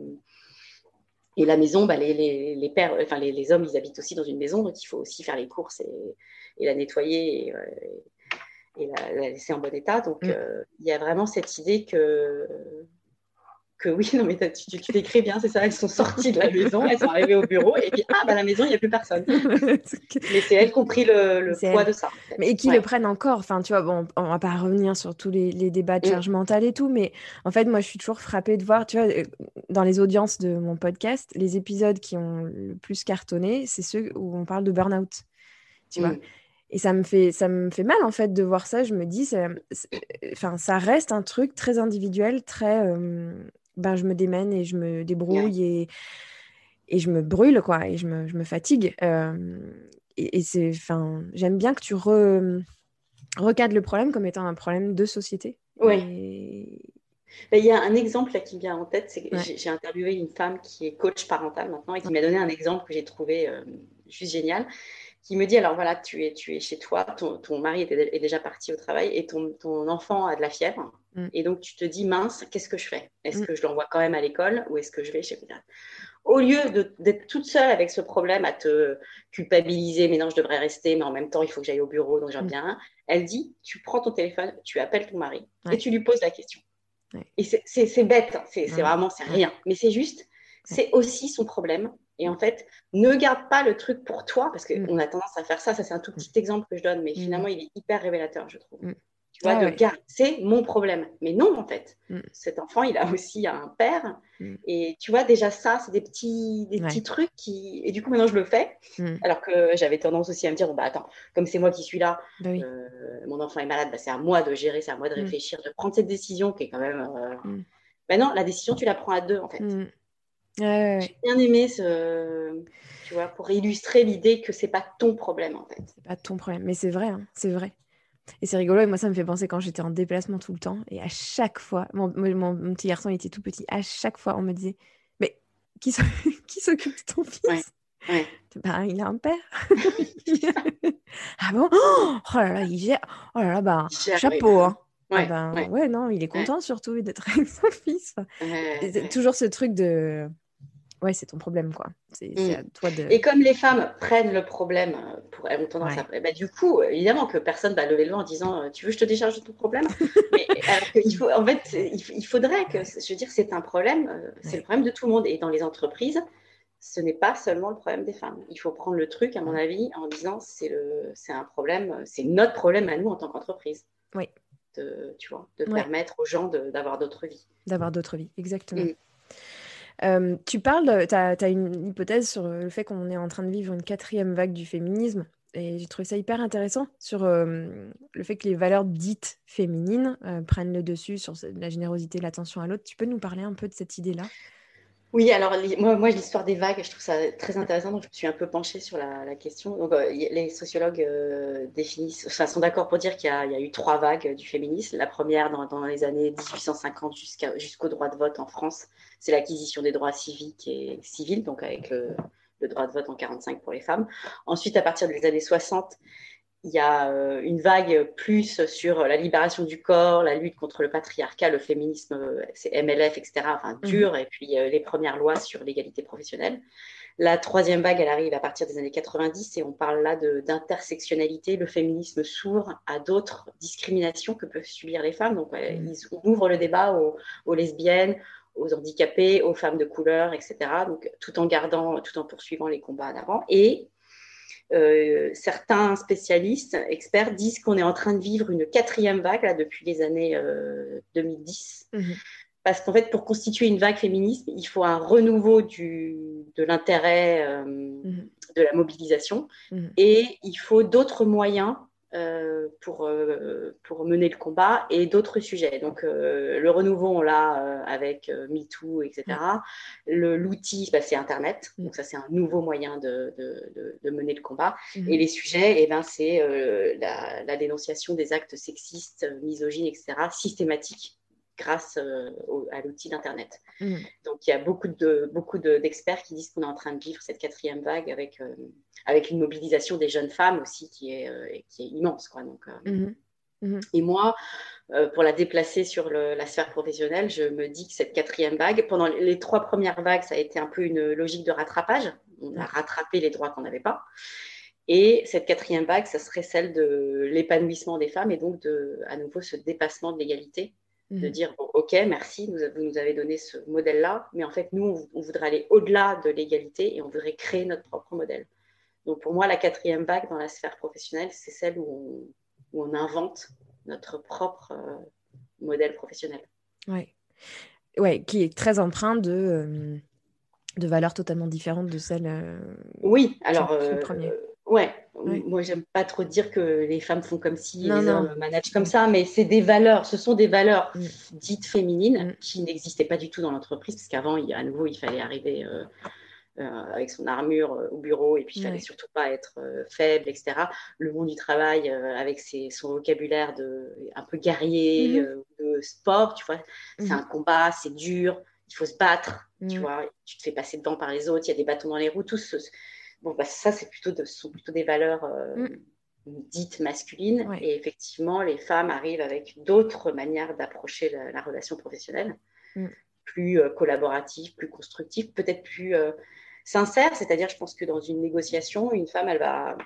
et la maison, bah, les, les, les, pères, enfin les, les, hommes, ils habitent aussi dans une maison, donc il faut aussi faire les courses et, et la nettoyer. Et, euh, et la, laisser en bon état. Donc, mm. euh, il y a vraiment cette idée que que oui, non, mais tu, tu décris bien, c'est ça, elles sont sorties de la maison, elles sont arrivées au bureau, et puis, ah, bah, la maison, il n'y a plus personne. mais c'est elles qui ont pris le, poids de ça. Mais et qui le prennent encore, enfin, tu vois, bon, on va pas revenir sur tous les, débats de mm. charge mentale et tout, mais en fait, moi, je suis toujours frappée de voir, tu vois, euh, dans les audiences de mon podcast, les épisodes qui ont le plus cartonné, c'est ceux où on parle de burn-out, tu vois. Mm. Et ça me, fait, ça me fait mal, en fait, de voir ça. Je me dis, enfin, ça reste un truc très individuel, très... Euh, ben, je me démène et je me débrouille et, et je me brûle, quoi, et je me, je me fatigue. Euh, et, c'est, enfin, j'aime bien que tu re, recadres le problème comme étant un problème de société. Oui. Ben, il y a un exemple là qui me vient en tête, c'est que j'ai interviewé une femme qui est coach parental maintenant et qui m'a donné un exemple que j'ai trouvé euh, juste génial qui me dit alors voilà, tu es, tu es chez toi, ton, ton mari est, déjà parti au travail et ton, ton enfant a de la fièvre. Mm. Et donc tu te dis mince, qu'est-ce que je fais? Est-ce mm. que je l'envoie quand même à l'école ou est-ce que je vais chez pédiatre Au lieu d'être toute seule avec ce problème à te culpabiliser, mais non, je devrais rester, mais en même temps, il faut que j'aille au bureau, donc j'en mm. bien elle dit tu prends ton téléphone, tu appelles ton mari et tu lui poses la question. Et c'est bête, hein, c'est vraiment, c'est rien, mais c'est juste, c'est aussi son problème et en fait, ne garde pas le truc pour toi, parce qu'on mm. a tendance à faire ça. Ça, c'est un tout petit exemple que je donne, mais mm. finalement, il est hyper révélateur, je trouve. Mm. Tu vois, de garder, c'est mon problème. Mais non, en fait, cet enfant, il a aussi un père. Et tu vois, déjà ça, c'est des petits, des petits trucs qui. Et du coup, maintenant, je le fais. Alors que j'avais tendance aussi à me dire, bon, bah attends, comme c'est moi qui suis là, bah euh, mon enfant est malade, bah, c'est à moi de gérer, c'est à moi de réfléchir, de prendre cette décision qui est quand même. Euh... Bah non, la décision, tu la prends à deux, en fait. J'ai bien aimé ce, tu vois, pour illustrer l'idée que c'est pas ton problème en fait. C'est pas ton problème, mais c'est vrai, hein, c'est vrai. Et c'est rigolo, et moi ça me fait penser quand j'étais en déplacement tout le temps, et à chaque fois, mon, mon, petit garçon il était tout petit, à chaque fois on me disait, mais qui s'occupe de ton fils Ben, il a un père. ah bon? Oh, là là, il gère. Oh là là, bah, chapeau. Hein. Ah ben, ouais, non, il est content surtout d'être avec son fils. toujours ce truc de ouais, c'est ton problème, quoi. C'est mm. à toi de... Et comme les femmes prennent le problème euh, pour elles ont tendance bah, du coup, évidemment que personne va lever le vent en disant euh, tu veux je te décharge de ton problème? Mais il faut, en fait, il faudrait que, je veux dire, c'est un problème, euh, c'est le problème de tout le monde. Et dans les entreprises, ce n'est pas seulement le problème des femmes. Il faut prendre le truc, à mon avis, en disant c'est un problème, c'est notre problème à nous en tant qu'entreprise. Oui. De, tu vois, de permettre aux gens d'avoir d'autres vies. D'avoir d'autres vies, exactement. Mm. Euh, tu parles, tu as, une hypothèse sur le fait qu'on est en train de vivre une quatrième vague du féminisme. Et j'ai trouvé ça hyper intéressant sur euh, le fait que les valeurs dites féminines euh, prennent le dessus sur la générosité, l'attention à l'autre. Tu peux nous parler un peu de cette idée-là? Oui, alors moi, moi l'histoire des vagues, je trouve ça très intéressant, donc je me suis un peu penchée sur la, question. Donc, les sociologues définissent, enfin, sont d'accord pour dire qu'il y, a eu trois vagues du féminisme. La première dans, les années 1850 jusqu'au droit de vote en France, c'est l'acquisition des droits civiques et civils, donc avec le, droit de vote en 45 pour les femmes. Ensuite, à partir des années 60, il y a euh, une vague plus sur la libération du corps, la lutte contre le patriarcat, le féminisme, c'est MLF, etc., enfin mhm. dur, et puis euh, les premières lois sur l'égalité professionnelle. La troisième vague, elle arrive à partir des années 90 et on parle là d'intersectionnalité. Le féminisme s'ouvre à d'autres discriminations que peuvent subir les femmes. Donc, mhm. ils ouvrent le débat aux, aux lesbiennes, aux handicapés, aux femmes de couleur, etc. Donc, tout en gardant, tout en poursuivant les combats d'avant. Et euh, certains spécialistes, experts, disent qu'on est en train de vivre une quatrième vague là, depuis les années 2010. Euh, mhm. Parce qu'en fait, pour constituer une vague féministe, il faut un renouveau du, de l'intérêt, euh, mhm. de la mobilisation, mhm. et il faut d'autres moyens pour, euh, pour mener le combat et d'autres sujets. Donc, euh, le renouveau, on l'a avec MeToo, etc. L'outil, bah, c'est Internet. Mm. Donc, ça, c'est un nouveau moyen de, de, de, mener le combat. Mm. Et les sujets, eh ben, c'est la, la, dénonciation des actes sexistes, misogynes, etc., systématiques grâce à l'outil d'Internet. Mm. Donc, il y a beaucoup de beaucoup d'experts qui disent qu'on est en train de vivre cette quatrième vague avec avec une mobilisation des jeunes femmes aussi qui est, euh, qui est immense. Quoi. Donc, euh, mhm. Mhm. Et moi, euh, pour la déplacer sur la sphère professionnelle, je me dis que cette quatrième vague, pendant les trois premières vagues, ça a été un peu une logique de rattrapage. On a rattrapé les droits qu'on n'avait pas. Et cette quatrième vague, ça serait celle de l'épanouissement des femmes et donc de, à nouveau, ce dépassement de l'égalité. De mhm. dire, bon, ok, merci, nous, vous nous avez donné ce modèle-là, mais en fait, nous, on, voudrait aller au-delà de l'égalité et on voudrait créer notre propre modèle. Donc pour moi, la quatrième vague dans la sphère professionnelle, c'est celle où on, invente notre propre euh, modèle professionnel. Oui, ouais, qui est très empreint de, euh, de valeurs totalement différentes de celles. Euh, oui, alors. Premier. Ouais, moi j'aime pas trop dire que les femmes font comme si, les hommes managent comme ça, mais c'est des valeurs, ce sont des valeurs mm. dites féminines mm. qui n'existaient pas du tout dans l'entreprise, parce qu'avant, à nouveau, il fallait arriver euh, euh, avec son armure euh, au bureau et puis il fallait surtout pas être faible, etc. Le monde du travail avec son vocabulaire de, un peu guerrier, mm-hmm. de sport, tu vois, c'est mm-hmm. un combat, c'est dur, il faut se battre, tu mm. vois, tu te fais passer devant par les autres, il y a des bâtons dans les roues, tout ce Bon, bah, ça, c'est plutôt de, ce sont plutôt des valeurs euh, mm. dites masculines. Et effectivement, les femmes arrivent avec d'autres manières d'approcher la, relation professionnelle, mm. plus euh, collaborative, plus constructive, peut-être plus euh, sincère. C'est-à-dire, je pense que dans une négociation, une femme, elle va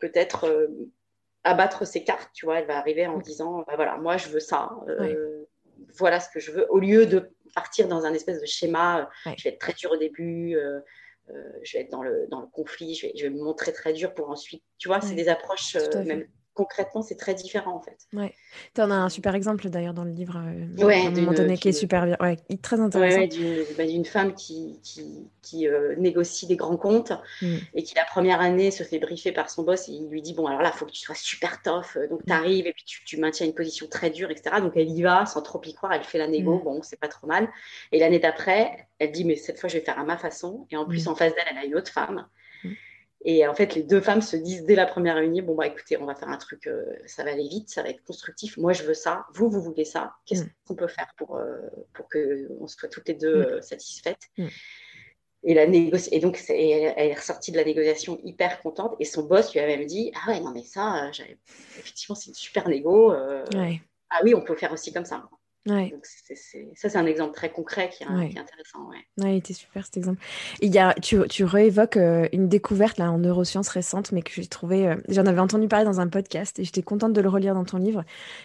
peut-être abattre ses cartes, tu vois. Elle va arriver en mm. disant, bah, voilà, moi, je veux ça. Voilà ce que je veux, au lieu de partir dans un espèce de schéma, je vais être très dur au début, euh, je vais être dans le, dans le conflit, je vais, je vais, me montrer très dur pour ensuite, tu vois, c'est des approches, euh, même concrètement, c'est très différent en fait. Ouais. Tu en as un super exemple d'ailleurs dans le livre, euh, ouais, à un moment donné, qui est super bien, ouais, très intéressant. Ouais, bah, d'une femme qui, qui, qui euh, négocie des grands comptes mm. et qui la première année se fait briefer par son boss et il lui dit Bon, alors là, il faut que tu sois super tough, euh, donc mm. tu arrives et puis tu, tu, maintiens une position très dure, etc. Donc elle y va sans trop y croire, elle fait la négo, mm. bon, c'est pas trop mal. Et l'année d'après, elle dit Mais cette fois, je vais faire à ma façon. Et en plus, en face d'elle, elle a une autre femme et en fait, les deux femmes se disent dès la première réunion, bon, bah écoutez, on va faire un truc, euh, ça va aller vite, ça va être constructif. Moi, je veux ça. Vous, vous voulez ça. Qu'est-ce mm. qu'on peut faire pour, euh, pour qu'on soit toutes les deux mm. euh, satisfaites mm. Et, la négoci... et donc, elle est ressortie de la négociation hyper contente. Et son boss lui a même dit Ah ouais, non, mais ça, effectivement, c'est une super négo. Ah oui, on peut faire aussi comme ça. Ouais. ça, c'est un exemple très concret qui, est intéressant. Ouais. il était super cet exemple. Il y a, tu, tu réévoques euh, une découverte là, en neurosciences récente, mais que j'ai trouvé. Euh, j'en avais entendu parler dans un podcast et j'étais contente de le relire dans ton livre.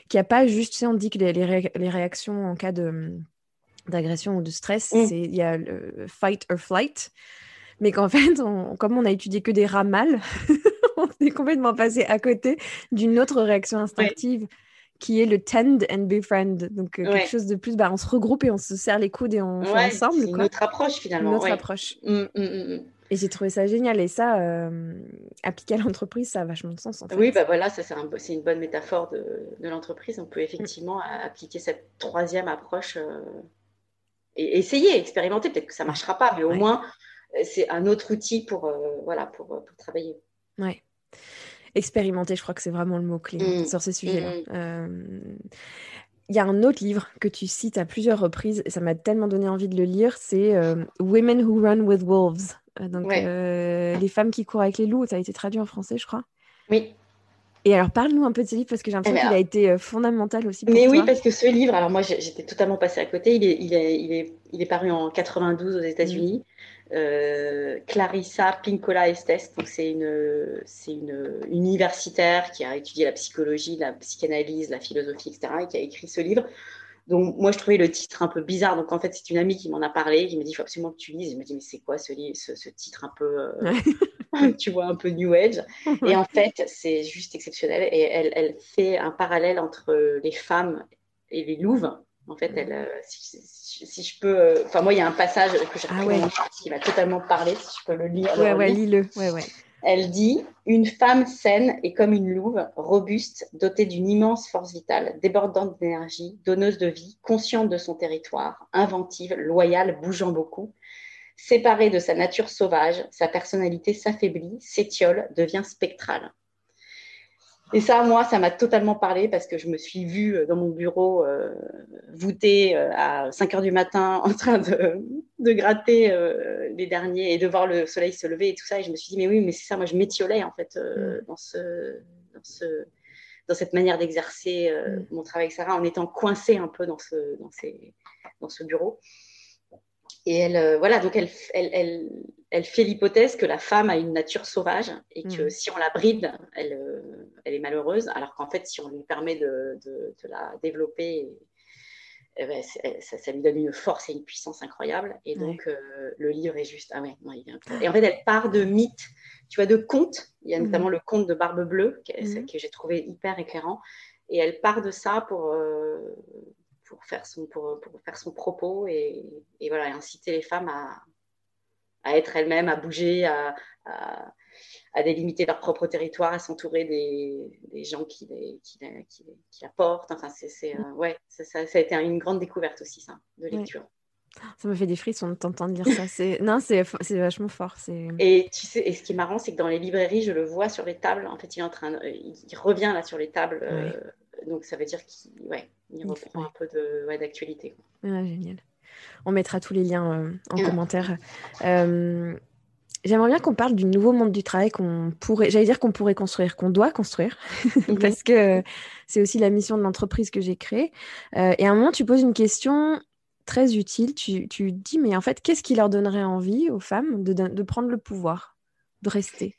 Qui a pas juste, tu sais, on dit que les, les, réactions en cas d'agression ou de stress, mm. c'est il y a le fight or flight, mais qu'en fait, comme on a étudié que des rats mâles, on est complètement passé à côté d'une autre réaction instinctive qui est le tend and befriend. Donc, euh, quelque chose de plus, bah, on se regroupe et on se serre les coudes et on fait ensemble. C'est notre approche finalement. Notre approche. Mmh, mmh, mmh, et j'ai trouvé ça génial. Et ça, euh, appliquer à l'entreprise, ça a vachement de sens. En fait. Oui, bah voilà, ça c'est un, une bonne métaphore de, de l'entreprise. On peut effectivement appliquer cette troisième approche euh, et essayer, expérimenter. Peut-être que ça ne marchera pas, mais au moins, c'est un autre outil pour, voilà, pour, pour travailler. Ouais expérimenter, je crois que c'est vraiment le mot-clé mm. sur ces sujets-là. Mm. Euh, il y a un autre livre que tu cites à plusieurs reprises, et ça m'a tellement donné envie de le lire, c'est euh, Women Who Run with Wolves. Euh, donc, Les femmes qui courent avec les loups, ça a été traduit en français, je crois. Oui. Et alors, parle-nous un peu de ce livre parce que j'ai l'impression eh qu'il a été fondamental aussi. Pour mais oui, parce que ce livre, alors moi j'étais totalement passée à côté. Il est, il est, il est, il est paru en 92 aux États-Unis. Euh, Clarissa Pinkola Estes. Donc c'est une, c'est une universitaire qui a étudié la psychologie, la psychanalyse, la philosophie, etc. et qui a écrit ce livre. Donc moi je trouvais le titre un peu bizarre. Donc en fait c'est une amie qui m'en a parlé, qui m'a dit il faut absolument que tu lises. Je me dit mais c'est quoi ce, ce, ce, titre un peu, euh, tu vois, un peu New Age? Et en fait c'est juste exceptionnel. Et elle, elle fait un parallèle entre les femmes et les louves. En fait, elle, euh, si, je peux. Euh, enfin, moi, il y a un passage que j'ai ah qui m'a totalement parlé, si je peux le lire. Ouais, ouais, lis-le. Ouais, ouais. Elle dit Une femme saine est comme une louve, robuste, dotée d'une immense force vitale, débordante d'énergie, donneuse de vie, consciente de son territoire, inventive, loyale, bougeant beaucoup. Séparée de sa nature sauvage, sa personnalité s'affaiblit, s'étiole, devient spectrale. Et ça, moi, ça m'a totalement parlé parce que je me suis vue euh, dans mon bureau euh, voûtée euh, à 5 heures du matin en train de, de gratter euh, les derniers et de voir le soleil se lever et tout ça. Et je me suis dit, mais oui, mais c'est ça, moi, je m'étiolais en fait euh, mm. dans, ce, dans, ce, dans cette manière d'exercer mm. mon travail avec Sarah en étant coincée un peu dans ce, dans ces, dans ce bureau. Et elle, euh, voilà, donc elle, elle, elle, elle fait l'hypothèse que la femme a une nature sauvage et que mm. si on la bride, elle, euh, elle est malheureuse, alors qu'en fait, si on lui permet de, de, la développer, eh ben, ça, lui donne une force et une puissance incroyable. Et donc, le livre est juste. Ah ouais, Et en fait, elle part de mythes, tu vois, de contes. Il y a notamment le conte de Barbe Bleue, que, que j'ai trouvé hyper éclairant. Et elle part de ça pour, pour, faire, son, pour, pour, faire son propos et, et voilà, inciter les femmes à, à être elles-mêmes, à bouger, à, à, à, délimiter leur propre territoire, à s'entourer des, des, gens qui, les, qui, qui, qui la portent. Enfin, c'est, euh, ouais, ça, ça, a été une grande découverte aussi, ça, de lecture. Ça me fait des frissons de t'entendre dire ça. C'est... Non, c'est, vachement fort. C'est... Et tu sais, et ce qui est marrant, c'est que dans les librairies, je le vois sur les tables. En fait, il est en train, il revient là sur les tables. Euh, donc ça veut dire qu'il ouais, il reprend un peu de, ouais, d'actualité. Ah, génial. On mettra tous les liens euh, en commentaire. Euh, j'aimerais bien qu'on parle du nouveau monde du travail qu'on pourrait, j'allais dire qu'on pourrait construire, qu'on doit construire, mhm. parce que c'est aussi la mission de l'entreprise que j'ai créée. Euh, et à un moment, tu poses une question très utile. Tu, tu dis, mais en fait, qu'est-ce qui leur donnerait envie aux femmes de, de prendre le pouvoir, de rester?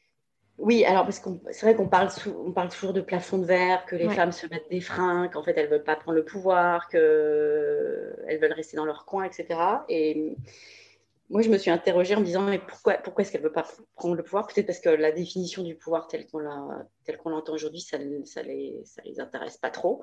Oui, alors parce que c'est vrai qu'on parle, on parle toujours de plafond de verre, que les femmes se mettent des freins, qu'en fait elles veulent pas prendre le pouvoir, qu'elles veulent rester dans leur coin, etc. Et moi, je me suis interrogée en me disant mais pourquoi, pourquoi est-ce qu'elles ne veulent pas prendre le pouvoir? Peut-être parce que la définition du pouvoir telle qu'on l'entend aujourd'hui, ça ne ça les, ça les intéresse pas trop.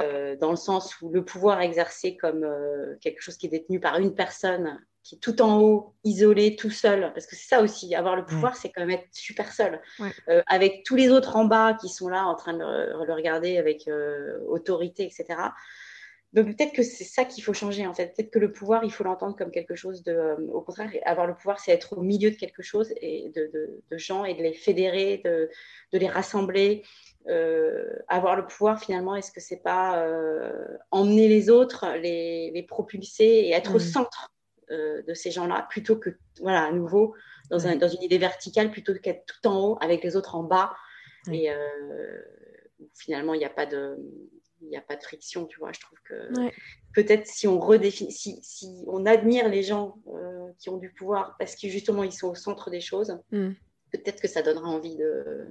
Euh, dans le sens où le pouvoir exercé comme euh, quelque chose qui est détenu par une personne qui est tout en haut, isolé, tout seul, parce que c'est ça aussi, avoir le pouvoir, c'est quand même être super seul, euh, avec tous les autres en bas qui sont là en train de le regarder avec euh, autorité, etc. Donc peut-être que c'est ça qu'il faut changer en fait. Peut-être que le pouvoir, il faut l'entendre comme quelque chose de. Euh, au contraire, avoir le pouvoir, c'est être au milieu de quelque chose et de, de, gens et de les fédérer, de, de les rassembler. avoir le pouvoir finalement, est-ce que c'est pas emmener les autres, les, les propulser et être au centre euh, de ces gens-là, plutôt que, voilà, à nouveau, dans, un, dans une idée verticale, plutôt qu'être tout en haut avec les autres en bas. Et euh, finalement, il n'y a pas de il n'y a pas de friction, tu vois. Je trouve que peut-être si on redéfinit, si, si, on admire les gens euh, qui ont du pouvoir parce que justement ils sont au centre des choses, mm. peut-être que ça donnera envie de,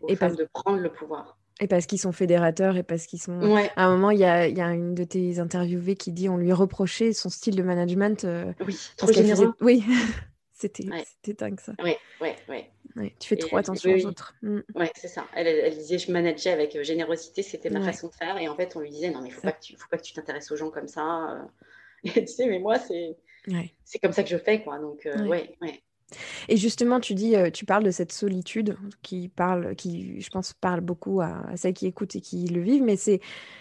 aux femmes de prendre le pouvoir. Et parce qu'ils sont fédérateurs et parce qu'ils sont. À un moment, il y a, y a, une de tes interviewées qui dit on lui reprochait son style de management. Euh, oui, trop généreux. Oui, c'était dingue ça. Oui, oui, oui. tu fais trop attention aux autres. Mm. Oui, c'est ça. Elle, elle, disait je manageais avec euh, générosité, c'était ma façon de faire. Et en fait, on lui disait non, mais il ne faut, pas que tu, t'intéresses aux gens comme ça. Euh. Et tu sais, mais moi, c'est c'est comme ça que je fais. quoi. Donc, oui, ouais. ouais. Et justement, tu dis, euh, tu parles de cette solitude qui parle, qui, je pense, parle beaucoup à, celles qui écoutent et qui le vivent. Mais c'est,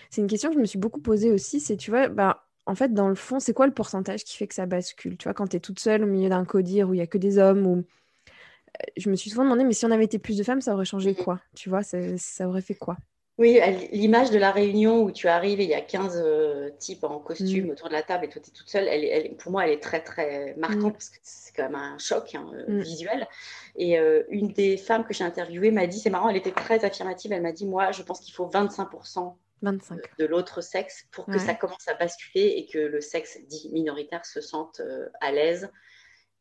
c'est une question que je me suis beaucoup posée aussi. C'est, tu vois, bah, en fait, dans le fond, c'est quoi le pourcentage qui fait que ça bascule? Tu vois, quand tu es toute seule au milieu d'un codir où il y a que des hommes, ou euh, je me suis souvent demandé, mais si on avait été plus de femmes, ça aurait changé quoi? Tu vois, ça, ça aurait fait quoi? Oui, l'image de la réunion où tu arrives et il y a 15 euh, types en costume mm. autour de la table et toi tu es toute seule, elle, pour moi elle est très très marquante mm. parce que c'est quand même un choc hein, euh, mm. visuel. Et euh, une des femmes que j'ai interviewées m'a dit, c'est marrant, elle était très affirmative, elle m'a dit, moi je pense qu'il faut 25%. 25. de l'autre sexe pour que ça commence à basculer et que le sexe dit minoritaire se sente à l'aise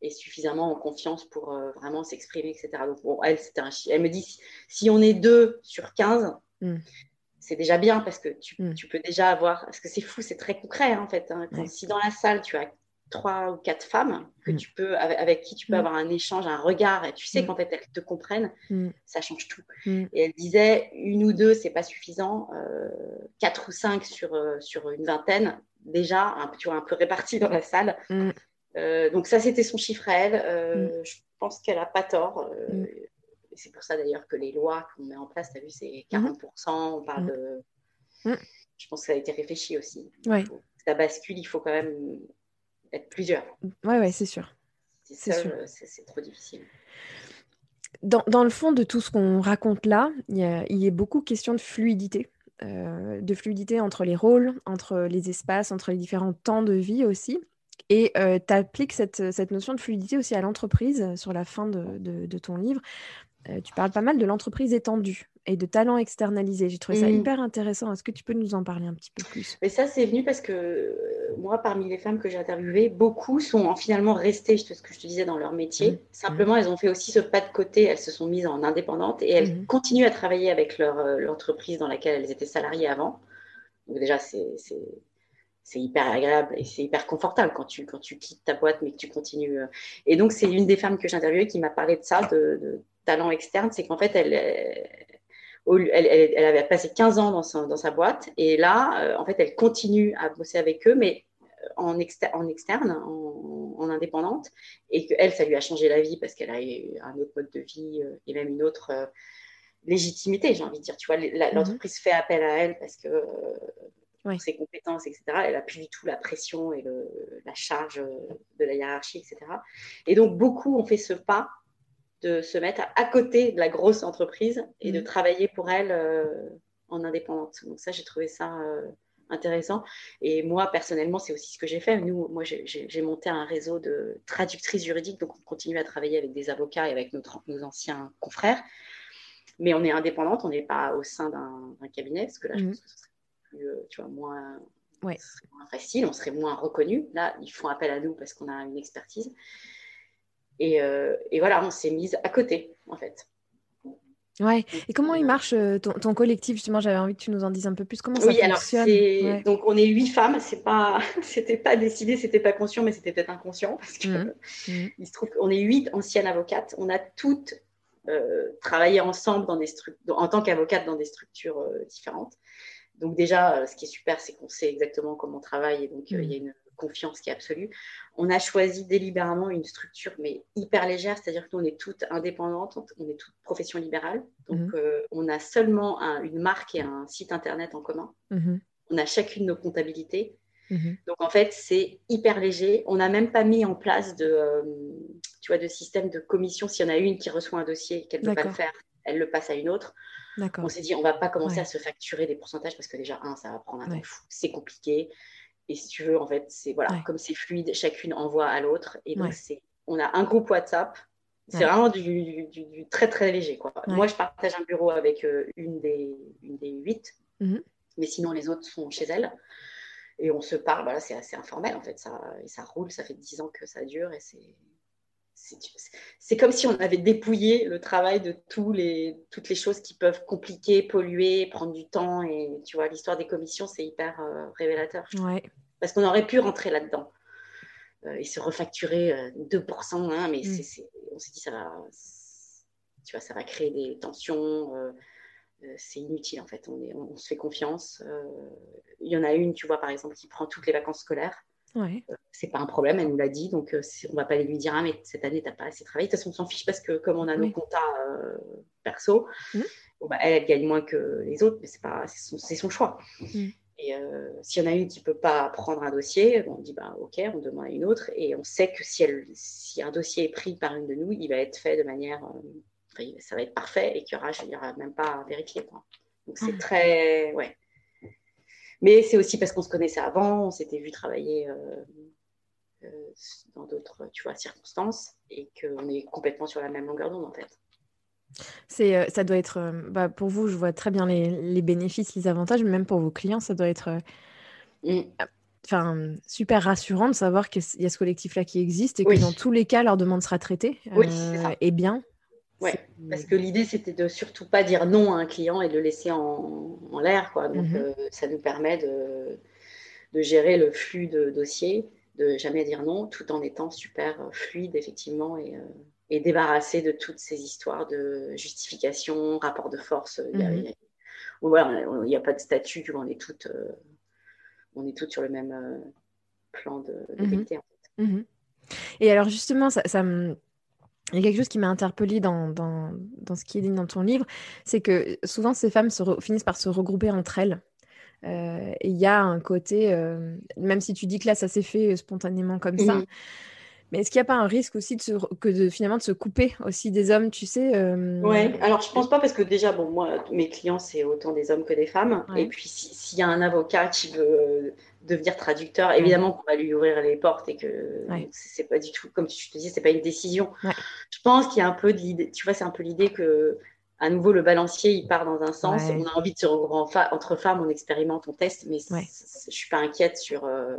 et suffisamment en confiance pour vraiment s'exprimer, etc. Donc, bon, elle, c'était un Elle me dit, si, si, on est deux sur 15, Mm. C'est déjà bien parce que mm. tu, peux déjà avoir. Parce que c'est fou, c'est très concret en fait. Hein. Si dans la salle tu as trois ou quatre femmes que mm. tu peux, avec, qui tu peux avoir un échange, un regard, et tu sais qu'en fait elles te comprennent, ça change tout. Et elle disait une ou deux, c'est pas suffisant, euh, quatre ou cinq sur, euh, sur une vingtaine, déjà un, tu vois, un peu répartis dans la salle. Euh, donc ça, c'était son chiffre à elle. Je pense qu'elle a pas tort c'est pour ça d'ailleurs que les lois qu'on met en place, tu as vu, c'est 40%, mhm. on parle mhm. de... Mhm. Je pense que ça a été réfléchi aussi. Ouais. ça bascule, il faut quand même être plusieurs. Oui, ouais, c'est sûr. C'est c'est trop difficile. Dans, dans, le fond de tout ce qu'on raconte là, il y, a, il y a beaucoup question de fluidité. Euh, de fluidité entre les rôles, entre les espaces, entre les différents temps de vie aussi. Et euh, tu appliques cette, cette, notion de fluidité aussi à l'entreprise sur la fin de, de, de, ton livre. Euh, tu parles pas mal de l'entreprise étendue et de talent externalisé. J'ai trouvé ça mm. hyper intéressant. Est-ce que tu peux nous en parler un petit peu plus? Mais ça, c'est venu parce que euh, moi, parmi les femmes que j'ai interviewées, beaucoup sont finalement restées, ce que je te disais, dans leur métier. Mm. Simplement, elles ont fait aussi ce pas de côté. Elles se sont mises en indépendante et elles mm. continuent à travailler avec leur, euh, l'entreprise dans laquelle elles étaient salariées avant. Donc déjà, c'est c'est hyper agréable et c'est hyper confortable quand tu, quand tu quittes ta boîte mais que tu continues. Et donc, c'est une des femmes que j'ai interviewées qui m'a parlé de ça, de, talent externe. C'est qu'en fait, elle, elle, elle, avait passé 15 ans dans sa, dans sa boîte et là, en fait, elle continue à bosser avec eux, mais en, en externe, en, indépendante, et qu'elle, ça lui a changé la vie parce qu'elle a eu un autre mode de vie euh, et même une autre euh, légitimité, j'ai envie de dire. Tu vois, mhm. l'entreprise fait appel à elle parce que pour ses compétences, etc. Elle n'a plus du tout la pression et la charge de la hiérarchie, etc. Et donc, beaucoup ont fait ce pas de se mettre à, côté de la grosse entreprise et de mhm. travailler pour elle euh, en indépendante. Donc ça, j'ai trouvé ça intéressant. Et moi, personnellement, c'est aussi ce que j'ai fait. Nous, moi, j'ai monté un réseau de traductrices juridiques, donc on continue à travailler avec des avocats et avec notre, nos anciens confrères. Mais on est indépendante, on n'est pas au sein d'un cabinet, parce que là, je mhm. pense que ce serait plus, euh, tu vois, moins, moins facile, on serait moins reconnu. Là, ils font appel à nous parce qu'on a une expertise. Et, euh, et voilà, on s'est mise à côté, en fait. Ouais. Et comment il marche euh, ton, collectif justement J'avais envie que tu nous en dises un peu plus. Comment ça oui, fonctionne alors donc on est huit femmes. C'est pas, c'était pas décidé, c'était pas conscient, mais c'était peut-être inconscient parce que mmh. Mmh. il se trouve qu'on est huit anciennes avocates. On a toutes euh, travaillé ensemble dans des en tant qu'avocates dans des structures euh, différentes. Donc déjà, ce qui est super, c'est qu'on sait exactement comment on travaille et donc il y a mmh. une confiance qui est absolue. On a choisi délibérément une structure, mais hyper légère, c'est-à-dire que nous, on est toutes indépendantes, on est toutes professions libérales. Donc, mhm. euh, on a seulement une marque et un site internet en commun. Mhm. On a chacune nos comptabilités. Mhm. Donc, en fait, c'est hyper léger. On n'a même pas mis en place de, euh, tu vois, de système de commission. S'il y en a une qui reçoit un dossier et qu'elle ne peut pas le faire, elle le passe à une autre. On s'est dit, on va pas commencer à se facturer des pourcentages parce que déjà, un, ça va prendre un temps fou, c'est compliqué. Et si tu veux, en fait, c'est voilà, comme c'est fluide, chacune envoie à l'autre. Et donc, c'est, on a un groupe WhatsApp. C'est vraiment du, du, très très léger. Quoi. Moi, je partage un bureau avec euh, une, des, une des huit, mhm. mais sinon les autres sont chez elle. Et on se parle, voilà, c'est assez informel en fait. Ça, et ça roule, ça fait dix ans que ça dure et c'est. C'est comme si on avait dépouillé le travail de tous les, toutes les choses qui peuvent compliquer, polluer, prendre du temps. Et tu vois, l'histoire des commissions, c'est hyper euh, révélateur. Ouais parce qu'on aurait pu rentrer là-dedans euh, et se refacturer 2%, euh, hein, mais mm. on s'est dit ça va, tu vois, ça va créer des tensions. Euh, c'est inutile en fait, on, est, on, se fait confiance. Il y en a une, tu vois, par exemple, qui prend toutes les vacances scolaires. Ouais. c'est pas un problème, elle nous l'a dit, donc on va pas lui dire ah mais cette année t'as pas assez travaillé. De toute façon, on s'en fiche parce que comme on a nos comptas perso, mm. bah, elle, elle, gagne moins que les autres, mais c'est pas c'est son, choix. Mm. Et euh, s'il y en a une qui peut pas prendre un dossier, on dit bah, OK, on demande à une autre. Et on sait que si, elle, si un dossier est pris par une de nous, il va être fait de manière. Euh, ça va être parfait et qu'il n'y aura, même pas à vérifier. Donc c'est ah. très. Ouais. Mais c'est aussi parce qu'on se connaissait avant, on s'était vu travailler euh, dans d'autres tu vois, circonstances et qu'on est complètement sur la même longueur d'onde en fait. C'est, euh, ça doit être, euh, bah, pour vous, je vois très bien les, les, bénéfices, les avantages, mais même pour vos clients, ça doit être euh, mm. enfin, super rassurant de savoir qu'il y a ce collectif-là qui existe et que dans tous les cas, leur demande sera traitée et bien. Ouais, parce que l'idée, c'était de surtout pas dire non à un client et de le laisser en, en l'air. Quoi. Donc, mm-hmm. ça nous permet de, de, gérer le flux de dossiers, de jamais dire non, tout en étant super fluide, effectivement, et, et débarrasser de toutes ces histoires de justification, rapport de force. Il n'y a, pas de statut, on est toutes, euh, on est toutes sur le même euh, plan de, mhm. mhm. Et alors justement, ça, il y a quelque chose qui m'a interpellée dans, dans, dans, ce qui est dit dans ton livre, c'est que souvent ces femmes se finissent par se regrouper entre elles. Euh, et il y a un côté, même si tu dis que là ça s'est fait spontanément comme ça. Mais est-ce qu'il n'y a pas un risque aussi de se, que de finalement de se couper aussi des hommes, tu sais euh... Ouais, alors je pense pas parce que déjà, bon, moi, mes clients, c'est autant des hommes que des femmes. Et puis, s'il y a un avocat qui veut euh, devenir traducteur, évidemment qu'on va lui ouvrir les portes et que c'est pas du tout, comme je te dis, c'est pas une décision. Je pense qu'il y a un peu de l'idée, tu vois, c'est un peu l'idée que à nouveau, le balancier, il part dans un sens. On a envie de se regrouper entre femmes, on expérimente, on teste, mais je je suis pas inquiète sur, euh,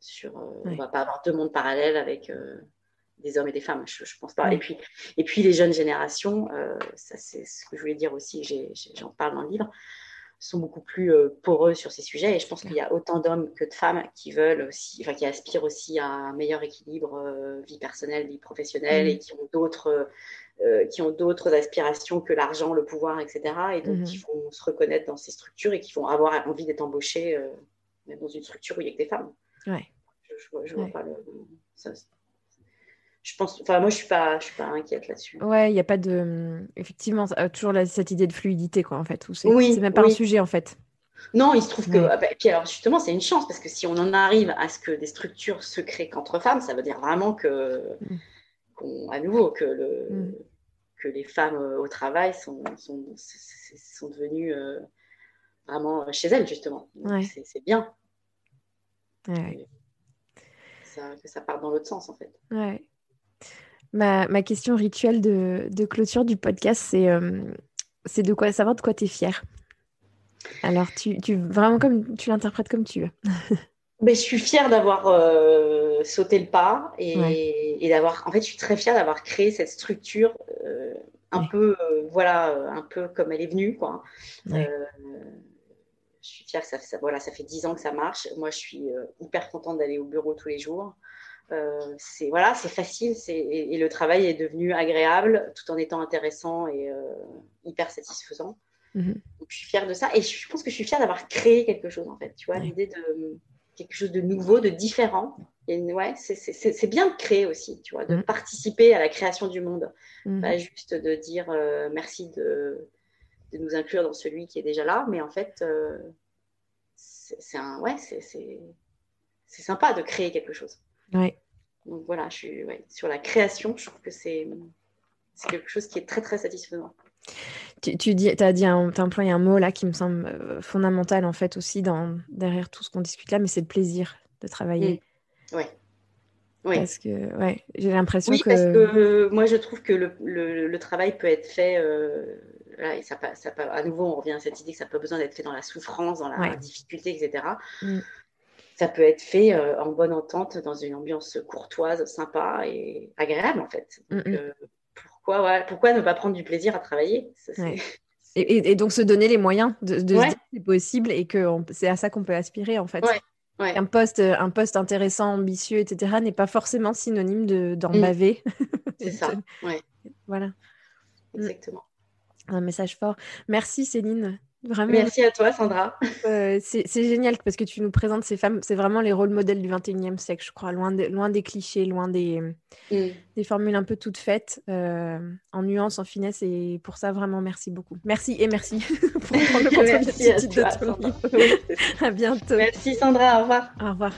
sur, euh, On va pas avoir deux mondes parallèles avec euh, des hommes et des femmes, je, je pense pas. Et, puis, et puis les jeunes générations, euh, ça c'est ce que je voulais dire aussi, j'en parle dans le livre. sont beaucoup plus poreux sur ces sujets. Et je pense qu'il y a autant d'hommes que de femmes qui veulent aussi, enfin qui aspirent aussi à un meilleur équilibre vie personnelle, vie professionnelle mmh. et qui ont d'autres qui ont d'autres aspirations que l'argent, le pouvoir, etc. Et donc, mmh. qui vont se reconnaître dans ces structures et qui vont avoir envie d'être embauchés même dans une structure où il n'y a que des femmes. Ouais. Je, vois pas le. je pense, enfin, moi, je suis pas, je suis pas inquiète là-dessus. Ouais, il n'y a pas de, effectivement, toujours cette idée de fluidité, quoi, en fait. c'est, oui, même pas un sujet, en fait. Non, il se trouve que, ah bah, puis alors justement, c'est une chance parce que si on en arrive à ce que des structures se créent qu'entre femmes, ça veut dire vraiment que, mm. à nouveau, que le, mm. que les femmes euh, au travail sont, sont, sont devenues euh, vraiment chez elles justement. C'est bien. Ouais que ça parte dans l'autre sens en fait. Ouais. Ma, ma, question rituelle de, de, clôture du podcast, c'est euh, c'est de quoi savoir de quoi tu es fière. Alors, tu, tu vraiment comme tu l'interprètes comme tu veux. Mais je suis fière d'avoir euh, sauté le pas et, et d'avoir. En fait, je suis très fière d'avoir créé cette structure euh, un peu, voilà, un peu comme elle est venue, quoi je suis fière que ça, ça, voilà, ça fait dix ans que ça marche. Moi, je suis euh, hyper contente d'aller au bureau tous les jours. Euh, c'est voilà, c'est facile et, et, le travail est devenu agréable tout en étant intéressant et euh, hyper satisfaisant. Mhm. Donc, je suis fière de ça et je pense que je suis fière d'avoir créé quelque chose en fait. Tu vois, l'idée de quelque chose de nouveau, de différent. Et ouais, c'est bien de créer aussi, tu vois, de mhm. participer à la création du monde, mhm. pas juste de dire merci de de nous inclure dans celui qui est déjà là. Mais en fait, euh, c'est un, ouais, c'est sympa de créer quelque chose. Ouais. Donc voilà, je suis sur la création, je trouve que c'est quelque chose qui est très très satisfaisant. Tu, tu dis, as dit, un, as employé un mot là qui me semble euh, fondamental en fait aussi dans, derrière tout ce qu'on discute là, mais c'est le plaisir de travailler. Mmh. Oui. Parce que ouais, j'ai l'impression oui, que... parce que moi je trouve que le, le, travail peut être fait euh, et ça, ça, à nouveau, on revient à cette idée que ça n'a pas besoin d'être fait dans la souffrance, dans la difficulté, etc. Mm. Ça peut être fait euh, en bonne entente, dans une ambiance courtoise, sympa et agréable, en fait. Donc, euh, pourquoi, pourquoi ne pas prendre du plaisir à travailler? Et, donc se donner les moyens de, de se dire que c'est possible et que c'est à ça qu'on peut aspirer, en fait. Un, poste, un poste intéressant, ambitieux, etc., n'est pas forcément synonyme d'en de, baver. C'est ça, Voilà. Exactement un message fort. Merci Céline. Vraiment. Merci à toi Sandra. Euh, c'est génial parce que tu nous présentes ces femmes, c'est vraiment les rôles modèles du 21e siècle, je crois, loin, loin des clichés, loin des, mm. des formules un peu toutes faites, euh, en nuance, en finesse, et pour ça, vraiment, merci beaucoup. Merci et merci pour prendre le merci à, toi, à bientôt. Merci Sandra, au revoir. Au revoir.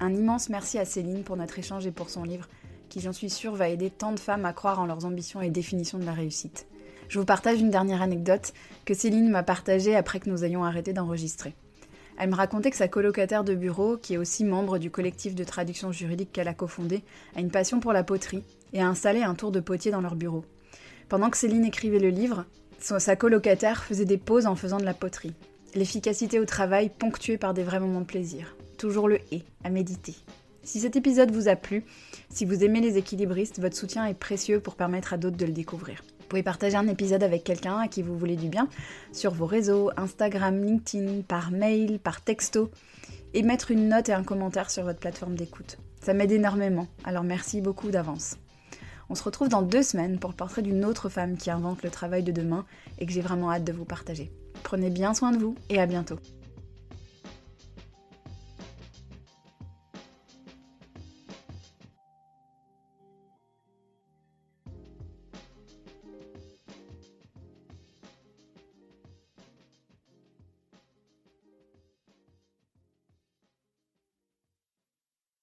Un immense merci à Céline pour notre échange et pour son livre qui j'en suis sûre va aider tant de femmes à croire en leurs ambitions et définitions de la réussite. Je vous partage une dernière anecdote que Céline m'a partagée après que nous ayons arrêté d'enregistrer. Elle me racontait que sa colocataire de bureau, qui est aussi membre du collectif de traduction juridique qu'elle a cofondé, a une passion pour la poterie et a installé un tour de potier dans leur bureau. Pendant que Céline écrivait le livre, sa colocataire faisait des pauses en faisant de la poterie. L'efficacité au travail ponctuée par des vrais moments de plaisir. Toujours le et à méditer. Si cet épisode vous a plu, si vous aimez les équilibristes, votre soutien est précieux pour permettre à d'autres de le découvrir. Vous pouvez partager un épisode avec quelqu'un à qui vous voulez du bien sur vos réseaux, Instagram, LinkedIn, par mail, par texto, et mettre une note et un commentaire sur votre plateforme d'écoute. Ça m'aide énormément, alors merci beaucoup d'avance. On se retrouve dans deux semaines pour le d'une autre femme qui invente le travail de demain et que j'ai vraiment hâte de vous partager. Prenez bien soin de vous et à bientôt.